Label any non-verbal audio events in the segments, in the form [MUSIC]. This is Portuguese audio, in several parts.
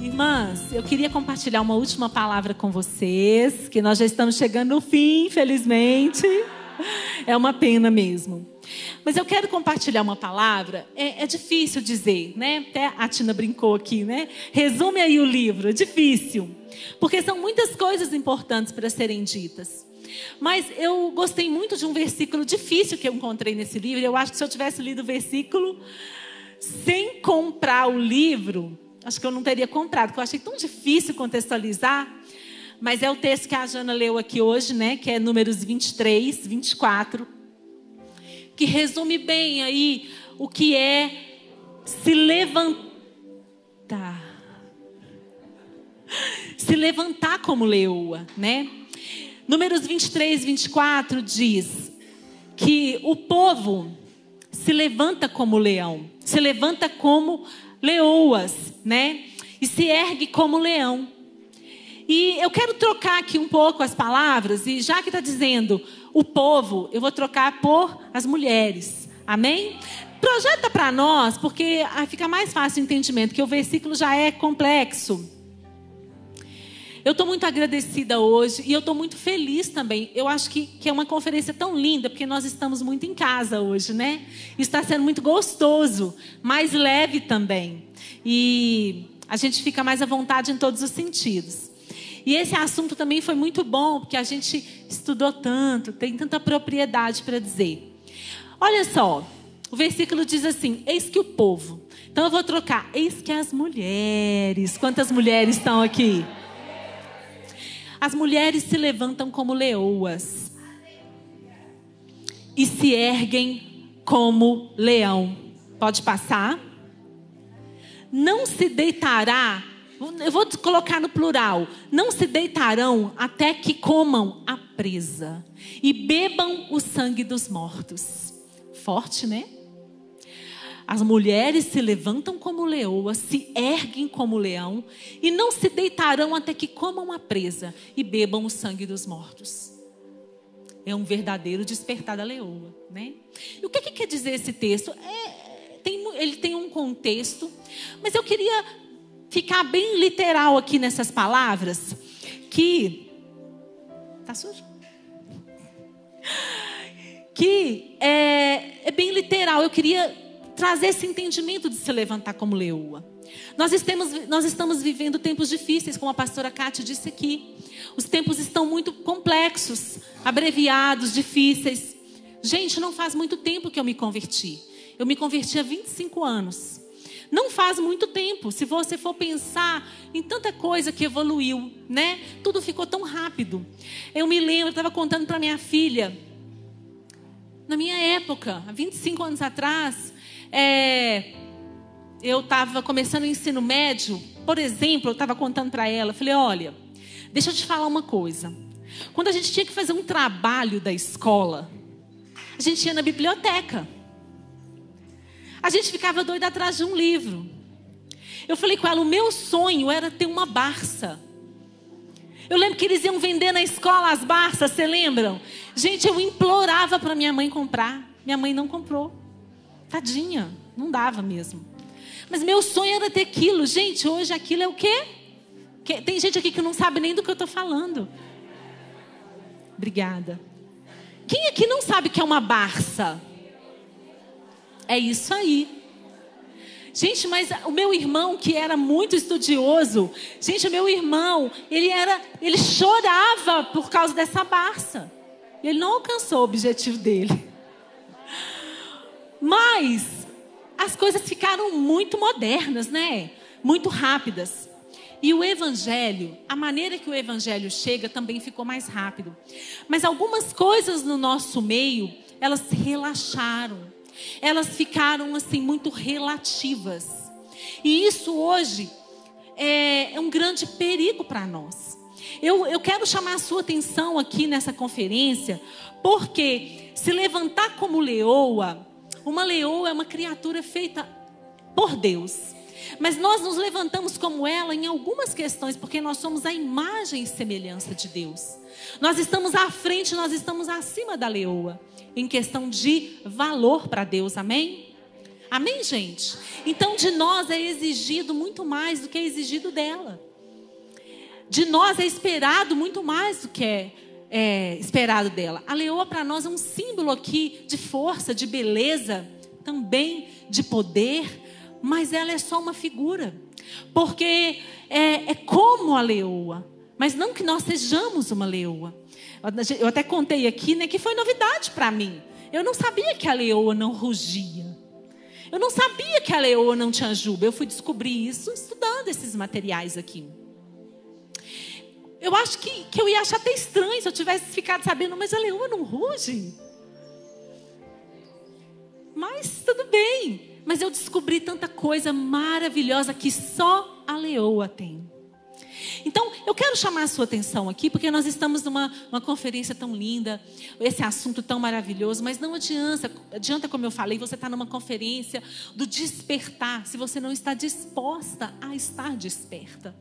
Irmãs, eu queria compartilhar uma última palavra com vocês, que nós já estamos chegando no fim, infelizmente. É uma pena mesmo. Mas eu quero compartilhar uma palavra. É, é, difícil dizer, né? Até a Tina brincou aqui, né? Resume aí o livro. É difícil. Porque são muitas coisas importantes para serem ditas. Mas eu gostei muito de um versículo difícil que eu encontrei nesse livro. Eu acho que se eu tivesse lido o versículo sem comprar o livro, Acho que eu não teria comprado, porque eu achei tão difícil contextualizar. Mas é o texto que a Jana leu aqui hoje, né? Que é números 23, 24. Que resume bem aí o que é se levantar. Se levantar como leoa, né? Números 23, 24 diz que o povo se levanta como leão, se levanta como leoas, né? E se ergue como leão. E eu quero trocar aqui um pouco as palavras, e já que está dizendo o povo, eu vou trocar por as mulheres. Amém? Projeta para nós, porque fica mais fácil o entendimento, que o versículo já é complexo. Eu estou muito agradecida hoje e eu estou muito feliz também. Eu acho que, que é uma conferência tão linda, porque nós estamos muito em casa hoje, né? Está sendo muito gostoso, mais leve também. E a gente fica mais à vontade em todos os sentidos. E esse assunto também foi muito bom, porque a gente estudou tanto, tem tanta propriedade para dizer. Olha só, o versículo diz assim: Eis que o povo. Então eu vou trocar. Eis que as mulheres. Quantas mulheres estão aqui? As mulheres se levantam como leoas e se erguem como leão. Pode passar? Não se deitará, eu vou colocar no plural, não se deitarão até que comam a presa e bebam o sangue dos mortos. Forte, né? As mulheres se levantam como leoas, se erguem como leão e não se deitarão até que comam a presa e bebam o sangue dos mortos. É um verdadeiro despertar da leoa, né? E o que, que quer dizer esse texto? É, tem, ele tem um contexto, mas eu queria ficar bem literal aqui nessas palavras, que tá sujo? Que é, é bem literal. Eu queria trazer esse entendimento de se levantar como leoa. Nós estamos, nós estamos vivendo tempos difíceis, como a pastora Kátia disse aqui. Os tempos estão muito complexos, abreviados, difíceis. Gente, não faz muito tempo que eu me converti. Eu me converti há 25 anos. Não faz muito tempo. Se você for pensar em tanta coisa que evoluiu, né? Tudo ficou tão rápido. Eu me lembro, estava contando para minha filha. Na minha época, há 25 anos atrás, é, eu estava começando o ensino médio, por exemplo, eu estava contando para ela, falei, olha, deixa eu te falar uma coisa. Quando a gente tinha que fazer um trabalho da escola, a gente ia na biblioteca. A gente ficava doida atrás de um livro. Eu falei com ela, o meu sonho era ter uma Barça. Eu lembro que eles iam vender na escola as Barças, você lembram? Gente, eu implorava para minha mãe comprar. Minha mãe não comprou. Tadinha, não dava mesmo. Mas meu sonho era ter aquilo. Gente, hoje aquilo é o quê? Tem gente aqui que não sabe nem do que eu estou falando. Obrigada. Quem aqui não sabe que é uma Barça? É isso aí. Gente, mas o meu irmão que era muito estudioso, gente, o meu irmão, ele era, ele chorava por causa dessa Barça. Ele não alcançou o objetivo dele. Mas as coisas ficaram muito modernas, né? Muito rápidas. E o evangelho, a maneira que o evangelho chega também ficou mais rápido. Mas algumas coisas no nosso meio, elas relaxaram. Elas ficaram assim muito relativas. E isso hoje é, é um grande perigo para nós. eu, eu quero chamar a sua atenção aqui nessa conferência, porque se levantar como leoa, uma leoa é uma criatura feita por Deus. Mas nós nos levantamos como ela em algumas questões, porque nós somos a imagem e semelhança de Deus. Nós estamos à frente, nós estamos acima da leoa, em questão de valor para Deus, amém? Amém, gente? Então, de nós é exigido muito mais do que é exigido dela. De nós é esperado muito mais do que é, é esperado dela. A leoa para nós é um símbolo aqui de força, de beleza, também de poder, mas ela é só uma figura. Porque é, é como a leoa, mas não que nós sejamos uma leoa. Eu até contei aqui né, que foi novidade para mim. Eu não sabia que a leoa não rugia. Eu não sabia que a leoa não tinha juba. Eu fui descobrir isso estudando esses materiais aqui. Eu acho que, que eu ia achar até estranho se eu tivesse ficado sabendo, mas a leoa não ruge. Mas tudo bem. Mas eu descobri tanta coisa maravilhosa que só a leoa tem. Então, eu quero chamar a sua atenção aqui, porque nós estamos numa uma conferência tão linda, esse assunto tão maravilhoso, mas não adianta, adianta como eu falei, você está numa conferência do despertar, se você não está disposta a estar desperta.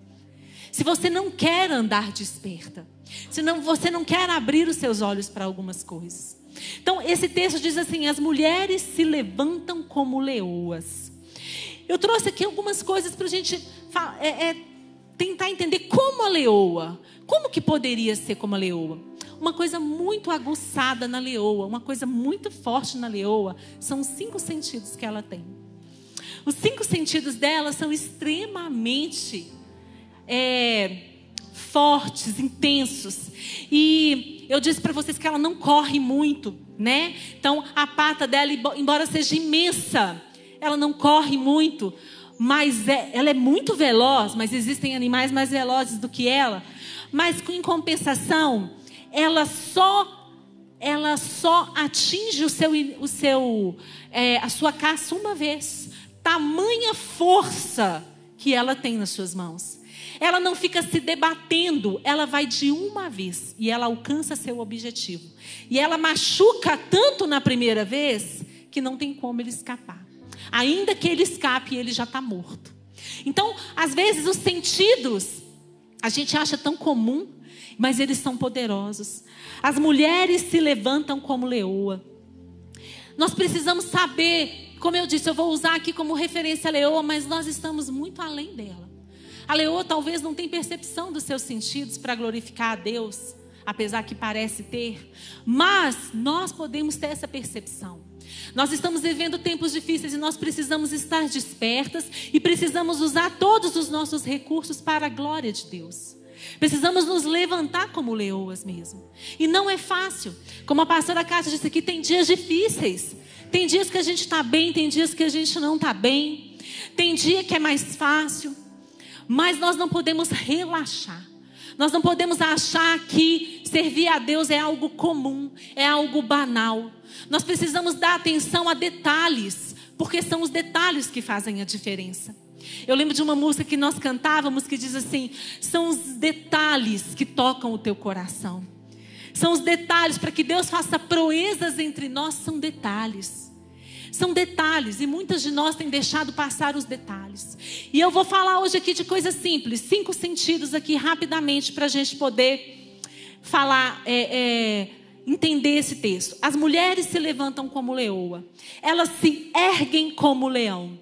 Se você não quer andar desperta, se não, você não quer abrir os seus olhos para algumas coisas. Então, esse texto diz assim: as mulheres se levantam como leoas. Eu trouxe aqui algumas coisas para a gente é, é, tentar entender como a leoa, como que poderia ser como a leoa. Uma coisa muito aguçada na leoa, uma coisa muito forte na leoa, são os cinco sentidos que ela tem. Os cinco sentidos dela são extremamente é, fortes, intensos. E eu disse para vocês que ela não corre muito, né? Então a pata dela, embora seja imensa, ela não corre muito, mas é, ela é muito veloz. Mas existem animais mais velozes do que ela. Mas em compensação, ela só ela só atinge o seu, o seu é, a sua caça uma vez. Tamanha força que ela tem nas suas mãos. Ela não fica se debatendo, ela vai de uma vez e ela alcança seu objetivo. E ela machuca tanto na primeira vez que não tem como ele escapar. Ainda que ele escape, ele já está morto. Então, às vezes, os sentidos a gente acha tão comum, mas eles são poderosos. As mulheres se levantam como leoa. Nós precisamos saber, como eu disse, eu vou usar aqui como referência a leoa, mas nós estamos muito além dela. A leoa talvez não tenha percepção dos seus sentidos para glorificar a Deus, apesar que parece ter, mas nós podemos ter essa percepção. Nós estamos vivendo tempos difíceis e nós precisamos estar despertas e precisamos usar todos os nossos recursos para a glória de Deus. Precisamos nos levantar como leoas mesmo. E não é fácil. Como a pastora Cátia disse aqui, tem dias difíceis. Tem dias que a gente está bem, tem dias que a gente não está bem. Tem dia que é mais fácil. Mas nós não podemos relaxar. Nós não podemos achar que servir a Deus é algo comum, é algo banal. Nós precisamos dar atenção a detalhes, porque são os detalhes que fazem a diferença. Eu lembro de uma música que nós cantávamos que diz assim: são os detalhes que tocam o teu coração. São os detalhes para que Deus faça proezas entre nós, são detalhes. São detalhes e muitas de nós têm deixado passar os detalhes. E eu vou falar hoje aqui de coisas simples, cinco sentidos aqui rapidamente para a gente poder falar, é, é, entender esse texto. As mulheres se levantam como leoa, elas se erguem como leão,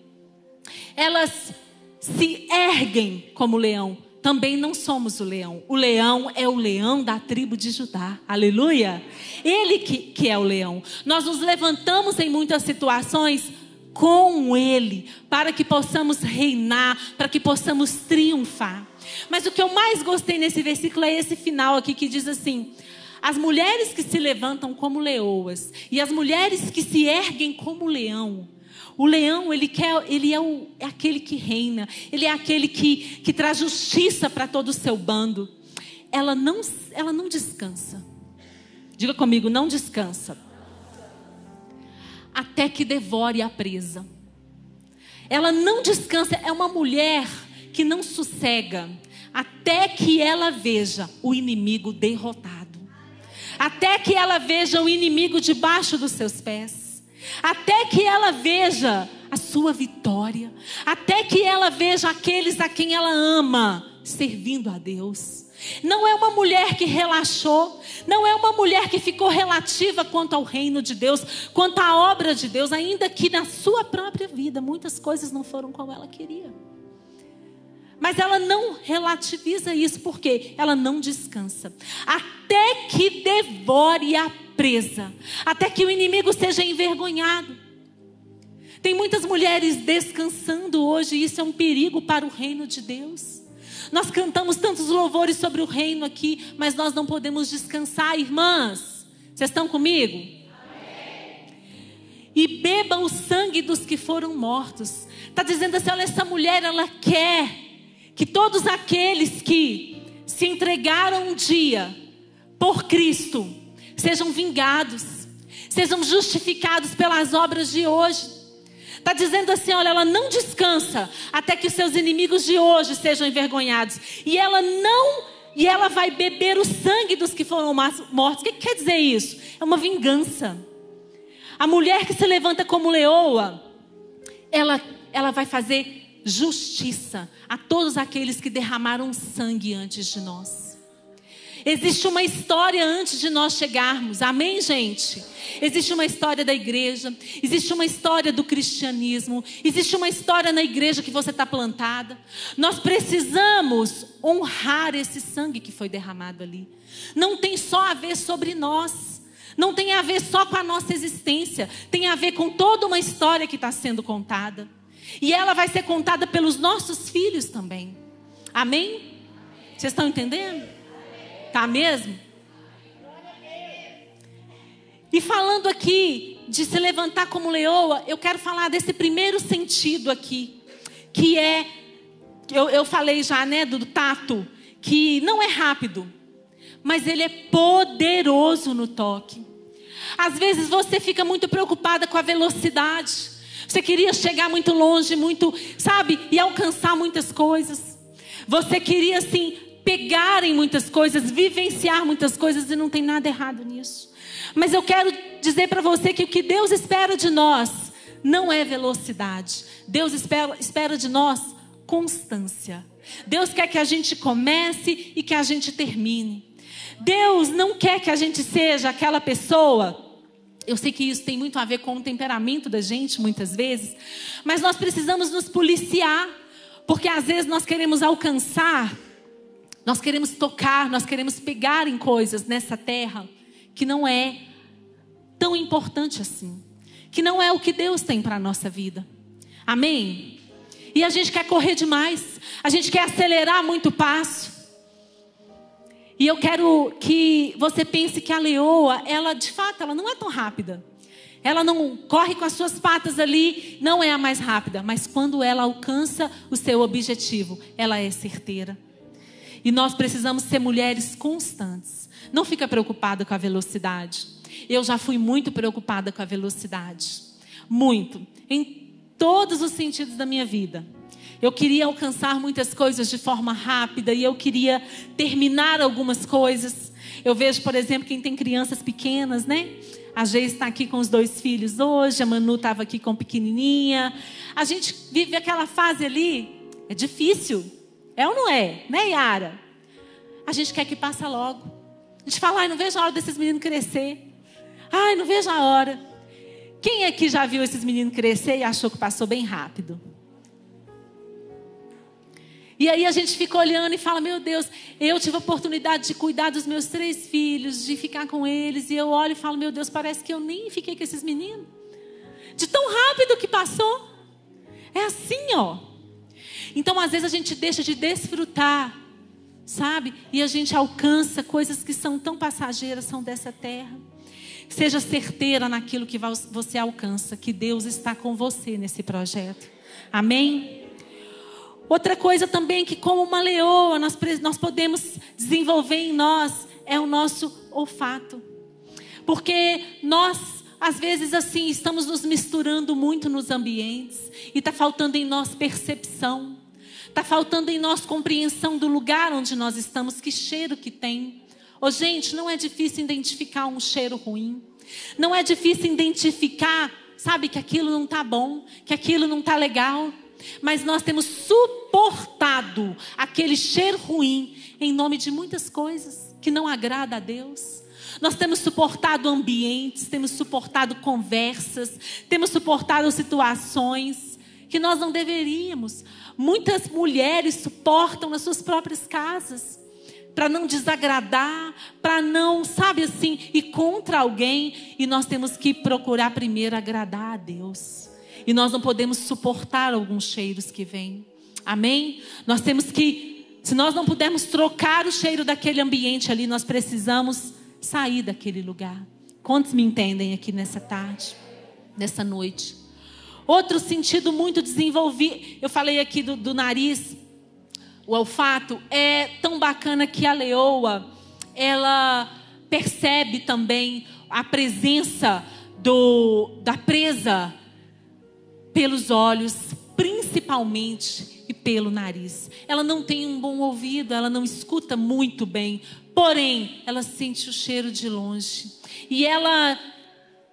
elas se erguem como leão também não somos o leão. O leão é o leão da tribo de Judá. Aleluia! Ele que, que é o leão. Nós nos levantamos em muitas situações com Ele, para que possamos reinar, para que possamos triunfar. Mas o que eu mais gostei nesse versículo é esse final aqui que diz assim: as mulheres que se levantam como leoas e as mulheres que se erguem como leão o leão, ele, quer, ele é, o, é aquele que reina, ele é aquele que, que traz justiça para todo o seu bando. Ela não, ela não descansa. Diga comigo, não descansa. Até que devore a presa. Ela não descansa, é uma mulher que não sossega até que ela veja o inimigo derrotado, até que ela veja o inimigo debaixo dos seus pés, até que ela veja a sua vitória, até que ela veja aqueles a quem ela ama servindo a Deus. Não é uma mulher que relaxou, não é uma mulher que ficou relativa quanto ao reino de Deus, quanto à obra de Deus, ainda que na sua própria vida muitas coisas não foram como ela queria. Mas ela não relativiza isso, porque ela não descansa. Até que devore a presa, até que o inimigo seja envergonhado. Tem muitas mulheres descansando hoje, e isso é um perigo para o reino de Deus. Nós cantamos tantos louvores sobre o reino aqui, mas nós não podemos descansar, irmãs. Vocês estão comigo? E beba o sangue dos que foram mortos. Está dizendo assim: olha, essa mulher, ela quer que todos aqueles que se entregaram um dia por Cristo sejam vingados, sejam justificados pelas obras de hoje. Está dizendo assim: olha, ela não descansa até que os seus inimigos de hoje sejam envergonhados. E ela não. E ela vai beber o sangue dos que foram mortos. O que quer dizer isso? É uma vingança. A mulher que se levanta como leoa, ela, ela vai fazer justiça a todos aqueles que derramaram sangue antes de nós. Existe uma história antes de nós chegarmos, amém, gente? Existe uma história da igreja, existe uma história do cristianismo, existe uma história na igreja que você está plantada. Nós precisamos honrar esse sangue que foi derramado ali. Não tem só a ver sobre nós. Não tem a ver só com a nossa existência, tem a ver com toda uma história que está sendo contada. E ela vai ser contada pelos nossos filhos também. Amém? Vocês estão entendendo? Tá mesmo? E falando aqui de se levantar como leoa, eu quero falar desse primeiro sentido aqui, que é, eu, eu falei já, né, do tato, que não é rápido, mas ele é poderoso no toque. Às vezes você fica muito preocupada com a velocidade. Você queria chegar muito longe, muito, sabe, e alcançar muitas coisas. Você queria assim pegar em muitas coisas, vivenciar muitas coisas e não tem nada errado nisso. Mas eu quero dizer para você que o que Deus espera de nós não é velocidade. Deus espera, espera de nós constância. Deus quer que a gente comece e que a gente termine. Deus não quer que a gente seja aquela pessoa. Eu sei que isso tem muito a ver com o temperamento da gente, muitas vezes, mas nós precisamos nos policiar, porque às vezes nós queremos alcançar nós queremos tocar, nós queremos pegar em coisas nessa terra que não é tão importante assim, que não é o que Deus tem para a nossa vida. Amém? E a gente quer correr demais, a gente quer acelerar muito o passo. E eu quero que você pense que a leoa, ela de fato, ela não é tão rápida. Ela não corre com as suas patas ali, não é a mais rápida, mas quando ela alcança o seu objetivo, ela é certeira. E nós precisamos ser mulheres constantes. Não fica preocupada com a velocidade. Eu já fui muito preocupada com a velocidade. Muito. Em todos os sentidos da minha vida. Eu queria alcançar muitas coisas de forma rápida e eu queria terminar algumas coisas. Eu vejo, por exemplo, quem tem crianças pequenas, né? A Geis está aqui com os dois filhos hoje, a Manu estava aqui com pequenininha. A gente vive aquela fase ali, é difícil. É ou não é? Né, Yara? A gente quer que passe logo. A gente fala, ai, não vejo a hora desses meninos crescer. Ai, não vejo a hora. Quem aqui já viu esses meninos crescer e achou que passou bem rápido? E aí a gente fica olhando e fala: Meu Deus, eu tive a oportunidade de cuidar dos meus três filhos, de ficar com eles. E eu olho e falo: Meu Deus, parece que eu nem fiquei com esses meninos. De tão rápido que passou. É assim, ó. Então, às vezes, a gente deixa de desfrutar, sabe? E a gente alcança coisas que são tão passageiras, são dessa terra. Seja certeira naquilo que você alcança, que Deus está com você nesse projeto. Amém? Outra coisa também que, como uma leoa, nós, nós podemos desenvolver em nós é o nosso olfato. Porque nós, às vezes, assim, estamos nos misturando muito nos ambientes e está faltando em nós percepção. Está faltando em nós compreensão do lugar onde nós estamos, que cheiro que tem. Oh, gente, não é difícil identificar um cheiro ruim. Não é difícil identificar, sabe, que aquilo não está bom, que aquilo não está legal. Mas nós temos suportado aquele cheiro ruim em nome de muitas coisas que não agrada a Deus. Nós temos suportado ambientes, temos suportado conversas, temos suportado situações que nós não deveríamos. Muitas mulheres suportam nas suas próprias casas para não desagradar, para não, sabe assim, ir contra alguém, e nós temos que procurar primeiro agradar a Deus. E nós não podemos suportar alguns cheiros que vêm. Amém? Nós temos que, se nós não pudermos trocar o cheiro daquele ambiente ali, nós precisamos sair daquele lugar. Quantos me entendem aqui nessa tarde, nessa noite? Outro sentido muito desenvolvido, eu falei aqui do, do nariz, o olfato, é tão bacana que a leoa, ela percebe também a presença do, da presa pelos olhos, principalmente pelo nariz. Ela não tem um bom ouvido, ela não escuta muito bem, porém, ela sente o cheiro de longe. E ela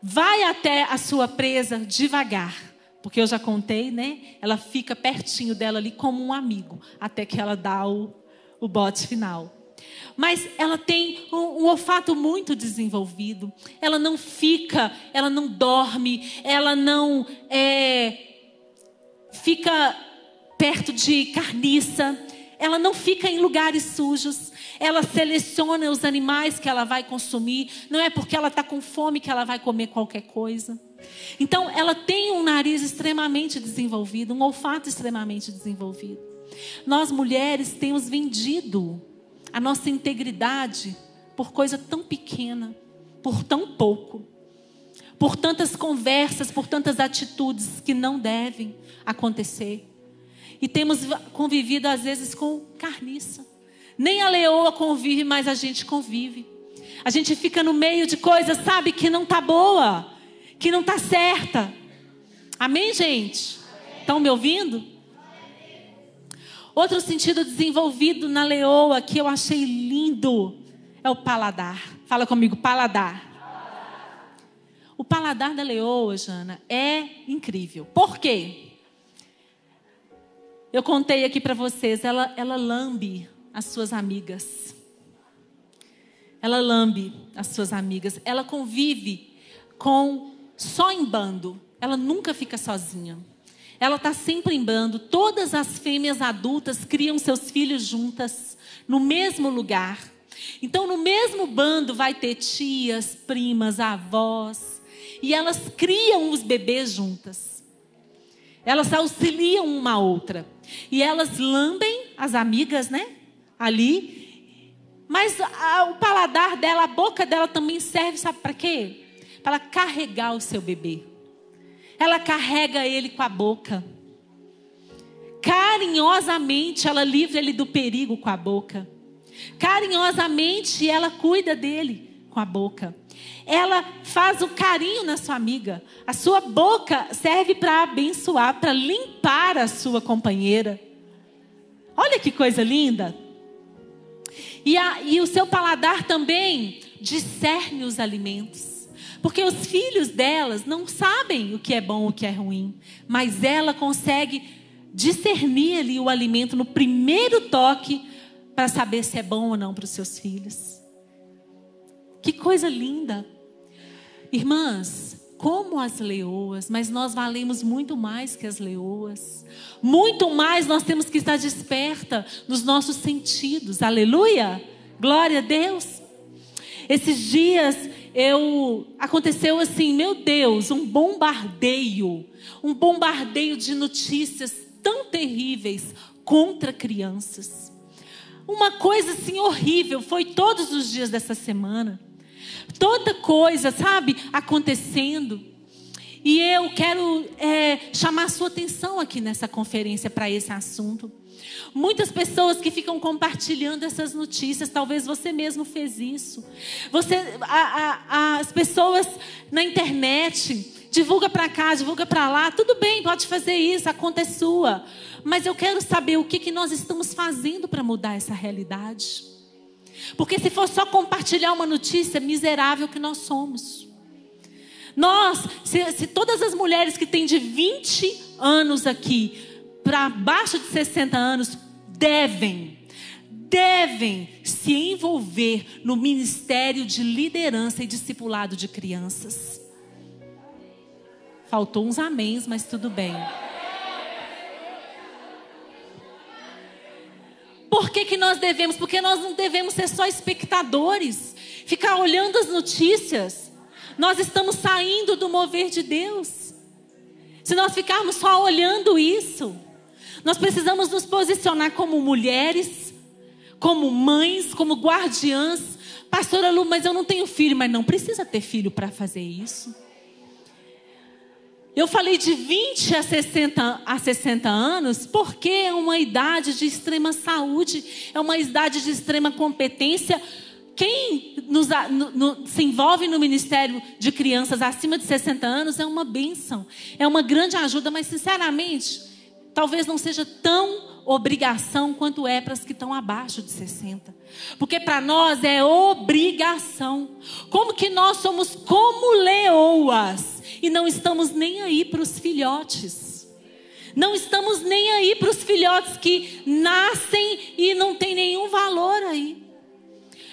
vai até a sua presa devagar. Porque eu já contei, né? Ela fica pertinho dela ali como um amigo, até que ela dá o, o bote final. Mas ela tem um, um, olfato muito desenvolvido. Ela não fica, ela não dorme, ela não é, fica perto de carniça, ela não fica em lugares sujos. Ela seleciona os animais que ela vai consumir. Não é porque ela está com fome que ela vai comer qualquer coisa. Então, ela tem um nariz extremamente desenvolvido, um olfato extremamente desenvolvido. Nós mulheres temos vendido a nossa integridade por coisa tão pequena, por tão pouco, por tantas conversas, por tantas atitudes que não devem acontecer. E temos convivido às vezes com carniça. Nem a leoa convive, mas a gente convive. A gente fica no meio de coisas, sabe, que não tá boa que não está certa. Amém, gente? Estão me ouvindo? Outro sentido desenvolvido na leoa que eu achei lindo é o paladar. Fala comigo, paladar. O paladar da leoa, Jana, é incrível. Por quê? Eu contei aqui para vocês, ela, ela lambe as suas amigas. Ela lambe as suas amigas. Ela convive com só em bando. Ela nunca fica sozinha. Ela está sempre em bando. Todas as fêmeas adultas criam seus filhos juntas, no mesmo lugar. Então, no mesmo bando vai ter tias, primas, avós. E elas criam os bebês juntas. Elas auxiliam uma outra. E elas lambem as amigas, né? Ali. Mas a, o paladar dela, a boca dela também serve, sabe para quê? para carregar o seu bebê. Ela carrega ele com a boca. Carinhosamente ela livra ele do perigo com a boca. Carinhosamente ela cuida dele com a boca. Ela faz o carinho na sua amiga. A sua boca serve para abençoar, para limpar a sua companheira. Olha que coisa linda. E, a, e o seu paladar também discerne os alimentos. Porque os filhos delas não sabem o que é bom e o que é ruim. Mas ela consegue discernir ali o alimento no primeiro toque para saber se é bom ou não para os seus filhos. Que coisa linda. Irmãs, como as leoas, mas nós valemos muito mais que as leoas. Muito mais nós temos que estar desperta nos nossos sentidos. Aleluia! Glória a Deus. Esses dias eu aconteceu assim, meu Deus, um bombardeio, um bombardeio de notícias tão terríveis contra crianças. Uma coisa assim horrível, foi todos os dias dessa semana. Toda coisa, sabe, acontecendo. E eu quero é, chamar a sua atenção aqui nessa conferência para esse assunto. Muitas pessoas que ficam compartilhando essas notícias, talvez você mesmo fez isso. Você, a, a, as pessoas na internet divulga para cá, divulga para lá. Tudo bem, pode fazer isso, a conta é sua. Mas eu quero saber o que, que nós estamos fazendo para mudar essa realidade. Porque se for só compartilhar uma notícia, miserável que nós somos. Nós, se, se todas as mulheres que têm de 20 anos aqui para baixo de 60 anos devem, devem se envolver no ministério de liderança e discipulado de crianças. Faltou uns améns, mas tudo bem. Por que, que nós devemos? Porque nós não devemos ser só espectadores, ficar olhando as notícias. Nós estamos saindo do mover de Deus. Se nós ficarmos só olhando isso, nós precisamos nos posicionar como mulheres, como mães, como guardiãs. Pastora Lu, mas eu não tenho filho, mas não precisa ter filho para fazer isso. Eu falei de 20 a 60, a 60 anos porque é uma idade de extrema saúde, é uma idade de extrema competência. Quem nos, no, no, se envolve no ministério de crianças acima de 60 anos é uma bênção, é uma grande ajuda, mas sinceramente, talvez não seja tão obrigação quanto é para as que estão abaixo de 60. Porque para nós é obrigação. Como que nós somos como leoas e não estamos nem aí para os filhotes. Não estamos nem aí para os filhotes que nascem e não tem nenhum valor aí.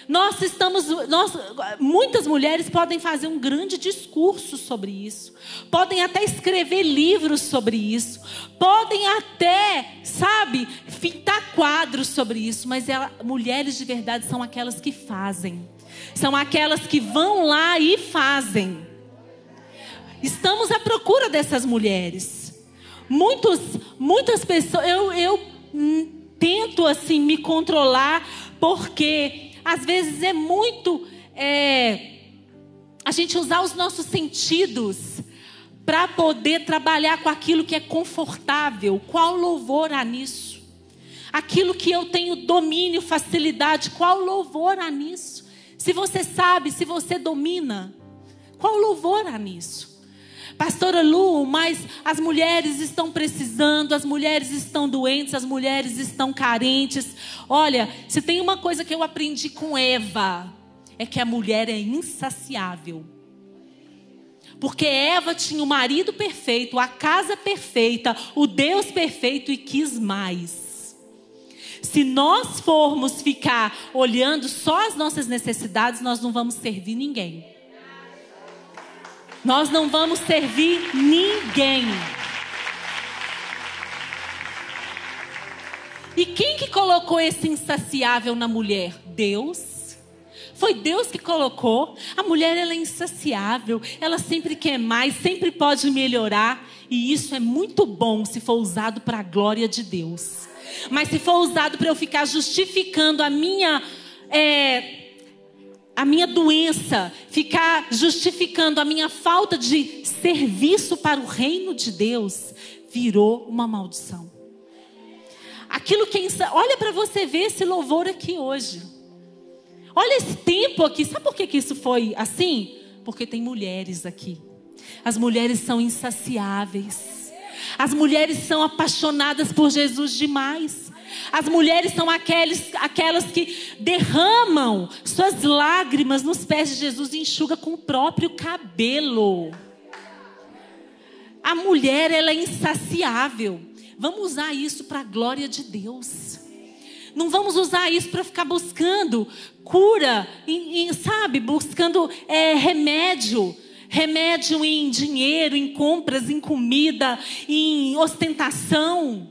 Nós estamos, nós, muitas mulheres podem fazer um grande discurso sobre isso, podem até escrever livros sobre isso, podem até, sabe, pintar quadros sobre isso, mas ela, mulheres de verdade são aquelas que fazem, são aquelas que vão lá e fazem. Estamos à procura dessas mulheres. Muitos, muitas pessoas, eu, eu hum, tento assim me controlar, porque às vezes é muito é, a gente usar os nossos sentidos para poder trabalhar com aquilo que é confortável. Qual louvor há nisso? Aquilo que eu tenho domínio, facilidade, qual louvor há nisso? Se você sabe, se você domina, qual louvor há nisso? Pastora Lu, mas as mulheres estão precisando, as mulheres estão doentes, as mulheres estão carentes. Olha, se tem uma coisa que eu aprendi com Eva, é que a mulher é insaciável. Porque Eva tinha o marido perfeito, a casa perfeita, o Deus perfeito e quis mais. Se nós formos ficar olhando só as nossas necessidades, nós não vamos servir ninguém. Nós não vamos servir ninguém. E quem que colocou esse insaciável na mulher? Deus. Foi Deus que colocou. A mulher ela é insaciável, ela sempre quer mais, sempre pode melhorar, e isso é muito bom se for usado para a glória de Deus. Mas se for usado para eu ficar justificando a minha é, a minha doença, ficar justificando a minha falta de serviço para o reino de Deus, virou uma maldição. Aquilo que olha para você ver esse louvor aqui hoje. Olha esse tempo aqui. Sabe por que, que isso foi assim? Porque tem mulheres aqui. As mulheres são insaciáveis. As mulheres são apaixonadas por Jesus demais. As mulheres são aqueles, aquelas que derramam suas lágrimas nos pés de Jesus e enxuga com o próprio cabelo. A mulher, ela é insaciável. Vamos usar isso para a glória de Deus. Não vamos usar isso para ficar buscando cura, em, em, sabe? Buscando é, remédio. Remédio em dinheiro, em compras, em comida, em ostentação.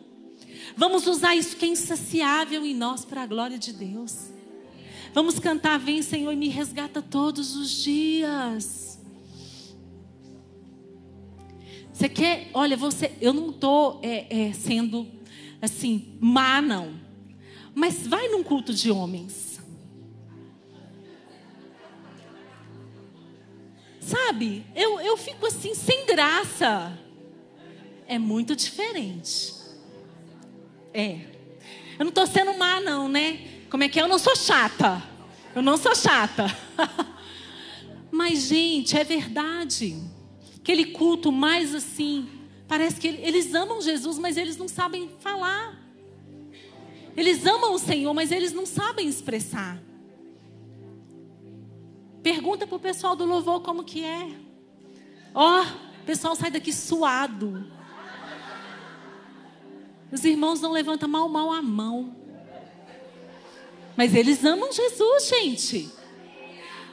Vamos usar isso que é insaciável em nós para a glória de Deus. Vamos cantar, vem Senhor e me resgata todos os dias. Você quer, olha, você, eu não estou é, é, sendo assim, má não. Mas vai num culto de homens. Sabe, eu, eu fico assim, sem graça. É muito diferente. É. Eu não estou sendo má, não, né? Como é que é? Eu não sou chata. Eu não sou chata. [LAUGHS] Mas, gente, é verdade. Aquele culto mais assim, parece que eles amam Jesus, mas eles não sabem falar. Eles amam o Senhor, mas eles não sabem expressar. Pergunta para o pessoal do louvor como que é. Ó, oh, o pessoal sai daqui suado. Os irmãos não levantam mal, mal a mão. Mas eles amam Jesus, gente.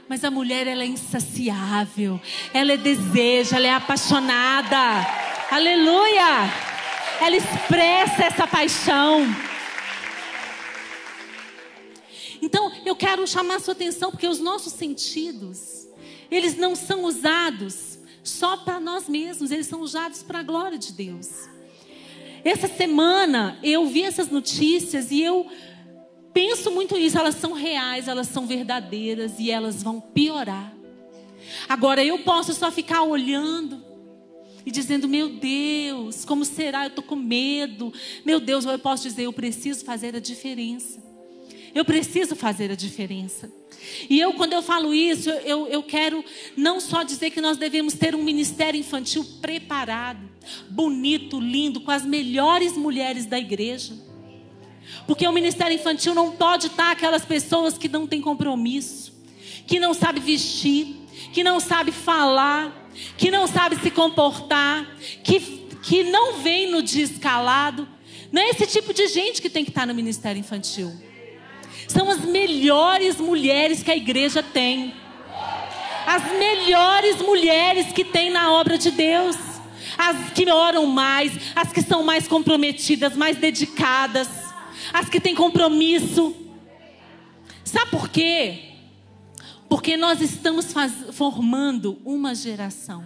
Mas a mulher, ela é insaciável. Ela é deseja, ela é apaixonada. Aleluia! Ela expressa essa paixão. Então, eu quero chamar a sua atenção porque os nossos sentidos, eles não são usados só para nós mesmos, eles são usados para a glória de Deus. Essa semana eu vi essas notícias e eu penso muito nisso, elas são reais, elas são verdadeiras e elas vão piorar. Agora eu posso só ficar olhando e dizendo: Meu Deus, como será? Eu estou com medo. Meu Deus, eu posso dizer: Eu preciso fazer a diferença. Eu preciso fazer a diferença. E eu, quando eu falo isso, eu, eu quero não só dizer que nós devemos ter um ministério infantil preparado, bonito, lindo, com as melhores mulheres da igreja. Porque o ministério infantil não pode estar aquelas pessoas que não têm compromisso, que não sabe vestir, que não sabe falar, que não sabe se comportar, que, que não vem no dia escalado. Não é esse tipo de gente que tem que estar no ministério infantil. São as melhores mulheres que a igreja tem. As melhores mulheres que tem na obra de Deus. As que oram mais, as que são mais comprometidas, mais dedicadas, as que têm compromisso. Sabe por quê? Porque nós estamos formando uma geração.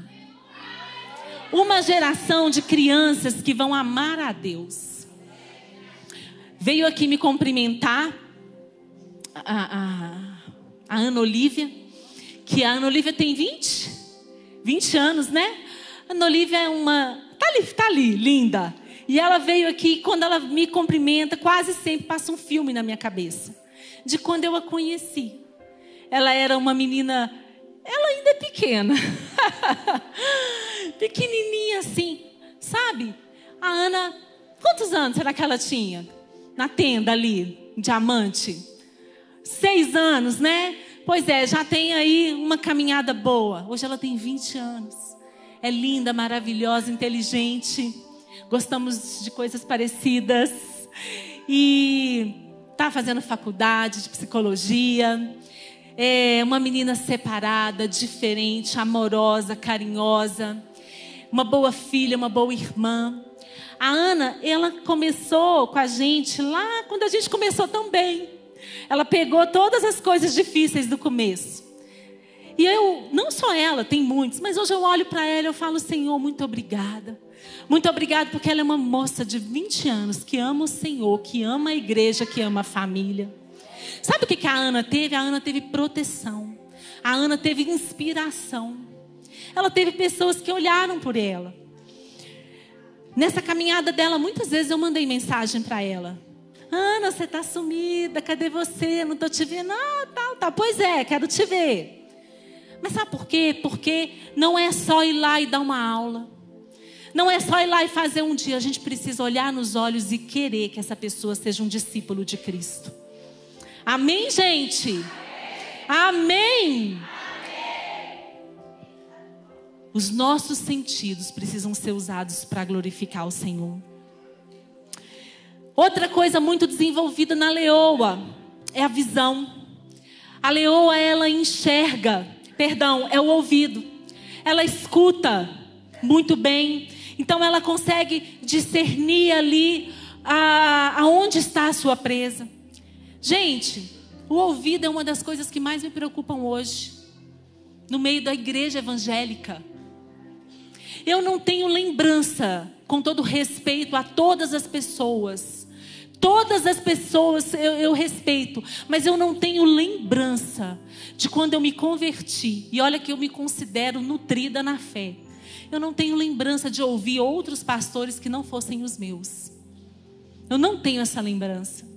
Uma geração de crianças que vão amar a Deus. Veio aqui me cumprimentar a, a, Ana Olívia, que a Ana Olívia tem 20, 20 anos, né? A Ana Olívia é uma. Tá ali, tá ali, linda. E ela veio aqui, quando ela me cumprimenta, quase sempre passa um filme na minha cabeça. De quando eu a conheci. Ela era uma menina. Ela ainda é pequena. [LAUGHS] Pequenininha assim. Sabe? A Ana. Quantos anos será que ela tinha? Na tenda ali, diamante seis anos, né? Pois é, já tem aí uma caminhada boa. Hoje ela tem 20 anos. É linda, maravilhosa, inteligente. Gostamos de coisas parecidas. E está fazendo faculdade de psicologia. É uma menina separada, diferente, amorosa, carinhosa. Uma boa filha, uma boa irmã. A Ana, ela começou com a gente lá quando a gente começou tão bem. Ela pegou todas as coisas difíceis do começo. E eu, não só ela, tem muitos, mas hoje eu olho para ela e eu falo, Senhor, muito obrigada. Muito obrigada porque ela é uma moça de 20 anos que ama o Senhor, que ama a igreja, que ama a família. Sabe o que, que a Ana teve? A Ana teve proteção. A Ana teve inspiração. Ela teve pessoas que olharam por ela. Nessa caminhada dela, muitas vezes eu mandei mensagem para ela. Ana, você está sumida, cadê você? Não estou te vendo. Ah, tal, tal. Pois é, quero te ver. Mas sabe por quê? Porque não é só ir lá e dar uma aula. Não é só ir lá e fazer um dia. A gente precisa olhar nos olhos e querer que essa pessoa seja um discípulo de Cristo. Amém, gente? Amém. Os nossos sentidos precisam ser usados para glorificar o Senhor. Outra coisa muito desenvolvida na leoa é a visão. A leoa ela enxerga, perdão, é o ouvido. Ela escuta muito bem. Então ela consegue discernir ali a, aonde está a sua presa. Gente, o ouvido é uma das coisas que mais me preocupam hoje. No meio da igreja evangélica. Eu não tenho lembrança, com todo respeito a todas as pessoas, Todas as pessoas eu, eu, respeito, mas eu não tenho lembrança de quando eu me converti. E olha que eu me considero nutrida na fé. Eu não tenho lembrança de ouvir outros pastores que não fossem os meus. Eu não tenho essa lembrança.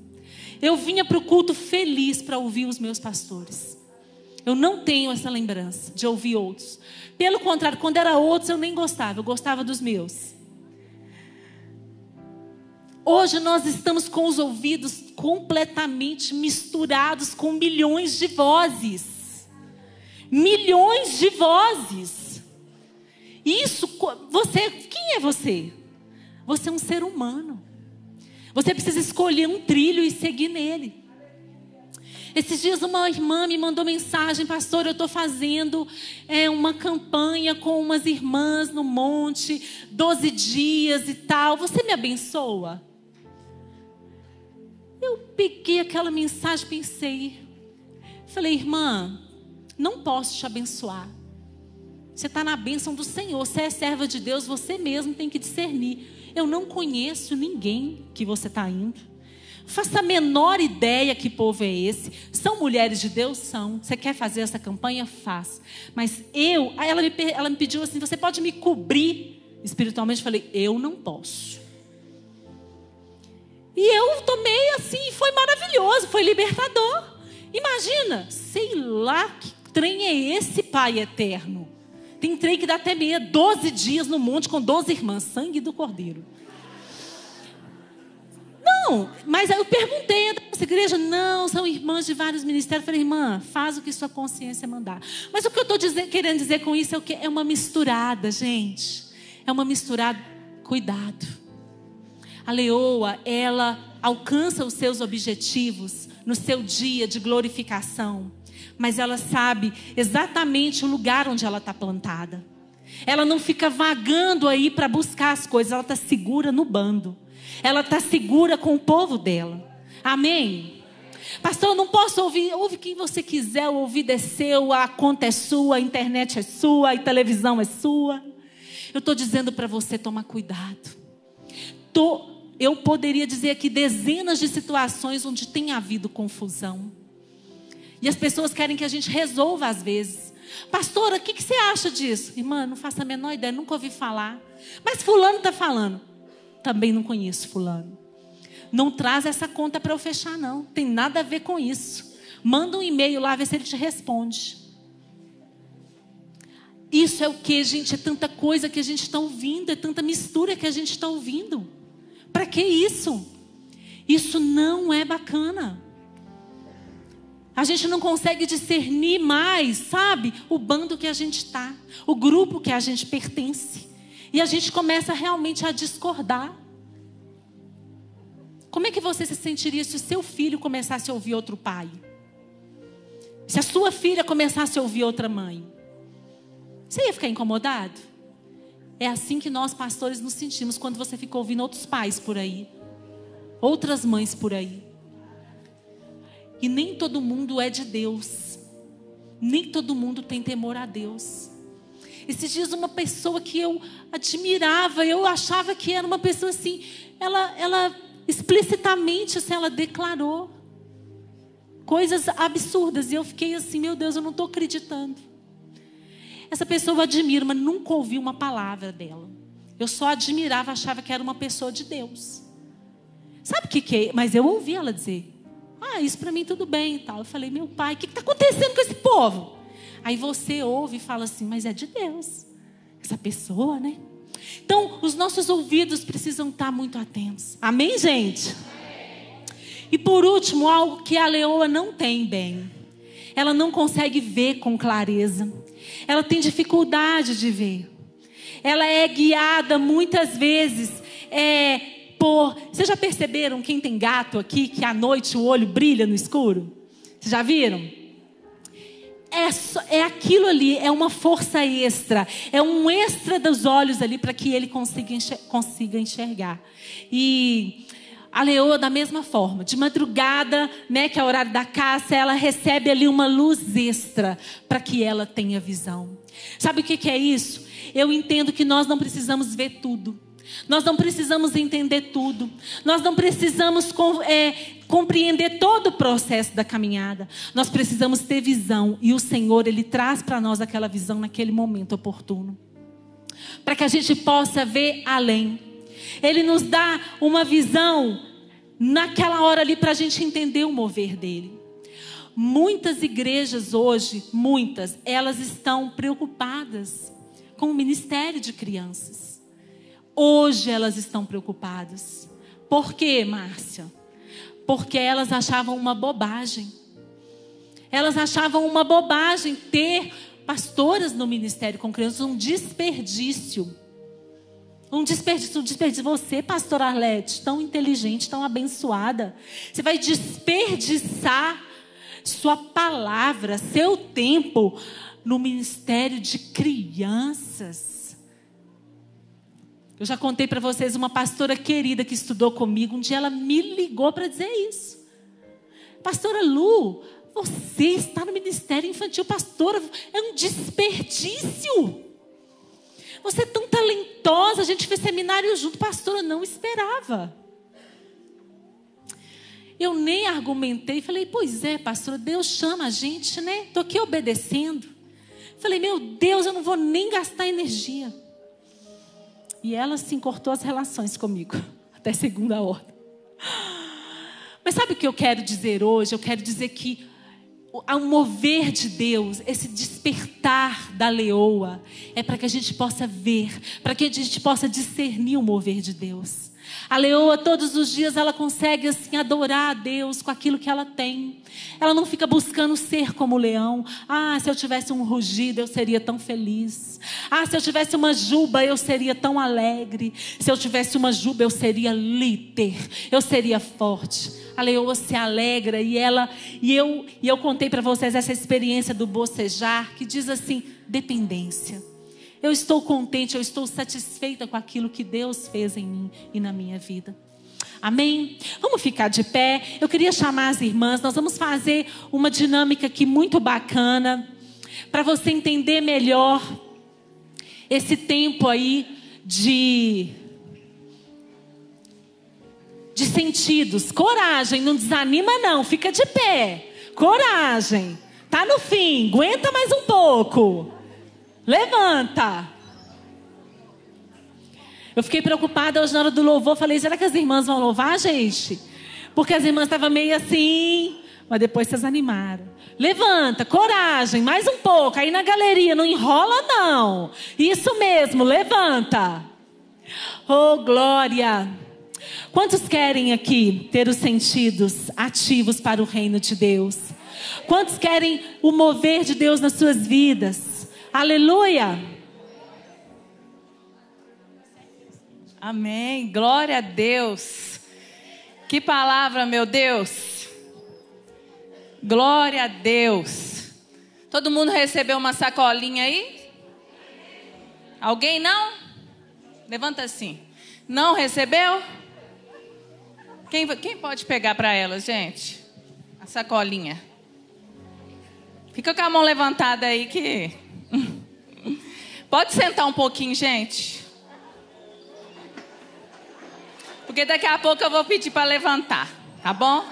Eu vinha para o culto feliz para ouvir os meus pastores. Eu não tenho essa lembrança de ouvir outros. Pelo contrário, quando era outros eu nem gostava, eu gostava dos meus. Hoje nós estamos com os ouvidos completamente misturados com milhões de vozes. Milhões de vozes. Isso, você, quem é você? Você é um ser humano. Você precisa escolher um trilho e seguir nele. Esses dias uma irmã me mandou mensagem, pastor, eu estou fazendo é, uma campanha com umas irmãs no monte, 12 dias e tal. Você me abençoa? Eu peguei aquela mensagem, pensei, falei, irmã, não posso te abençoar. Você está na bênção do Senhor, você é serva de Deus, você mesmo tem que discernir. Eu não conheço ninguém que você está indo. Faça a menor ideia que povo é esse. São mulheres de Deus? São. Você quer fazer essa campanha? Faz. Mas eu, ela me, ela me pediu assim: você pode me cobrir espiritualmente? Eu falei: eu não posso. E eu tomei assim, foi maravilhoso, foi libertador. Imagina, sei lá que trem é esse, Pai eterno. Tem trem que dá até meia, 12 dias no monte com 12 irmãs, sangue do cordeiro. Não, mas aí eu perguntei essa igreja, não, são irmãs de vários ministérios. Eu falei, irmã, faz o que sua consciência mandar. Mas o que eu estou querendo dizer com isso é o que é uma misturada, gente. É uma misturada. Cuidado. A leoa, ela alcança os seus objetivos no seu dia de glorificação, mas ela sabe exatamente o lugar onde ela está plantada. Ela não fica vagando aí para buscar as coisas, ela está segura no bando. Ela está segura com o povo dela. Amém? Pastor, eu não posso ouvir. Ouve quem você quiser, o ouvido é seu, a conta é sua, a internet é sua, a televisão é sua. Eu estou dizendo para você tomar cuidado. Tô, eu poderia dizer aqui dezenas de situações onde tem havido confusão. E as pessoas querem que a gente resolva às vezes. Pastora, o que, que, você acha disso? Irmã, não faço a menor ideia, nunca ouvi falar. Mas fulano está falando. Também não conheço fulano. Não traz essa conta para eu fechar, não. Tem nada a ver com isso. Manda um e-mail lá, vê se ele te responde. Isso é o que, gente? É tanta coisa que a gente está ouvindo, é tanta mistura que a gente está ouvindo. Para que isso? Isso não é bacana. A gente não consegue discernir mais, sabe, o bando que a gente está, o grupo que a gente pertence. E a gente começa realmente a discordar. Como é que você se sentiria se o seu filho começasse a ouvir outro pai? Se a sua filha começasse a ouvir outra mãe? Você ia ficar incomodado? É assim que nós pastores nos sentimos quando você fica ouvindo outros pais por aí, outras mães por aí. E nem todo mundo é de Deus. Nem todo mundo tem temor a Deus. Esses dias uma pessoa que eu admirava, eu achava que era uma pessoa assim, ela, ela explicitamente assim, ela declarou coisas absurdas e eu fiquei assim, meu Deus, eu não estou acreditando. Essa pessoa eu admiro, mas nunca ouvi uma palavra dela. Eu só admirava, achava que era uma pessoa de Deus. Sabe o que, que é? Mas eu ouvi ela dizer: Ah, isso para mim tudo bem e tal. Eu falei: Meu pai, o que está acontecendo com esse povo? Aí você ouve e fala assim: Mas é de Deus. Essa pessoa, né? Então, os nossos ouvidos precisam estar muito atentos. Amém, gente? E por último, algo que a leoa não tem bem. Ela não consegue ver com clareza ela tem dificuldade de ver. Ela é guiada muitas vezes é, por. Vocês já perceberam quem tem gato aqui que à noite o olho brilha no escuro? Vocês já viram? É, é aquilo ali, é uma força extra, é um extra dos olhos ali para que ele consiga, consiga enxergar. E a leoa, da mesma forma, de madrugada, né, que é o horário da caça, ela recebe ali uma luz extra para que ela tenha visão. Sabe o que, que é isso? Eu entendo que nós não precisamos ver tudo. Nós não precisamos entender tudo. Nós não precisamos é, compreender todo o processo da caminhada. Nós precisamos ter visão. E o Senhor, Ele traz para nós aquela visão naquele momento oportuno. Para que a gente possa ver além. Ele nos dá uma visão naquela hora ali para a gente entender o mover dele. Muitas igrejas hoje, muitas, elas estão preocupadas com o ministério de crianças. Hoje elas estão preocupadas. Por quê, Márcia? Porque elas achavam uma bobagem. Elas achavam uma bobagem ter pastoras no ministério com crianças, um desperdício. Um desperdício, um desperdício. Você, pastor Arlete, tão inteligente, tão abençoada. Você vai desperdiçar sua palavra, seu tempo no ministério de crianças. Eu já contei para vocês uma pastora querida que estudou comigo. Um dia ela me ligou para dizer isso. Pastora Lu, você está no ministério infantil, pastora. É um desperdício. Você é tão talentosa. A gente fez seminário junto, pastora. Não esperava. Eu nem argumentei. Falei, pois é, pastora. Deus chama a gente, né? Estou aqui obedecendo. Falei, meu Deus, eu não vou nem gastar energia. E ela se cortou as relações comigo, [LAUGHS] até segunda ordem. Mas sabe o que eu quero dizer hoje? Eu quero dizer que o mover de Deus, esse despertar da leoa, é para que a gente possa ver, para que a gente possa discernir o mover de Deus. A leoa, todos os dias, ela consegue assim adorar a Deus com aquilo que ela tem. Ela não fica buscando ser como o leão. Ah, se eu tivesse um rugido, eu seria tão feliz. Ah, se eu tivesse uma juba, eu seria tão alegre. Se eu tivesse uma juba, eu seria líder. Eu seria forte. A leoa se alegra e ela e eu e eu contei para vocês essa experiência do bocejar que diz assim: dependência. Eu estou contente, eu estou satisfeita com aquilo que Deus fez em mim e na minha vida. Amém? Vamos ficar de pé. Eu queria chamar as irmãs. Nós vamos fazer uma dinâmica aqui muito bacana para você entender melhor esse tempo aí de de sentidos. Coragem, não desanima não, fica de pé. Coragem. Tá no fim, aguenta mais um pouco. Levanta. Eu fiquei preocupada hoje na hora do louvor. Falei, será que as irmãs vão louvar, gente? Porque as irmãs estavam meio assim, mas depois vocês animaram. Levanta, coragem, mais um pouco. Aí na galeria, não enrola, não. Isso mesmo, levanta. Oh, glória. Quantos querem aqui ter os sentidos ativos para o reino de Deus? Quantos querem o mover de Deus nas suas vidas? Aleluia. Amém. Glória a Deus. Que palavra, meu Deus. Glória a Deus. Todo mundo recebeu uma sacolinha aí? Alguém não? Levanta assim. Não recebeu? Quem, quem pode pegar para ela, gente? A sacolinha. Fica com a mão levantada aí que Pode sentar um pouquinho, gente. Porque daqui a pouco eu vou pedir para levantar, tá bom?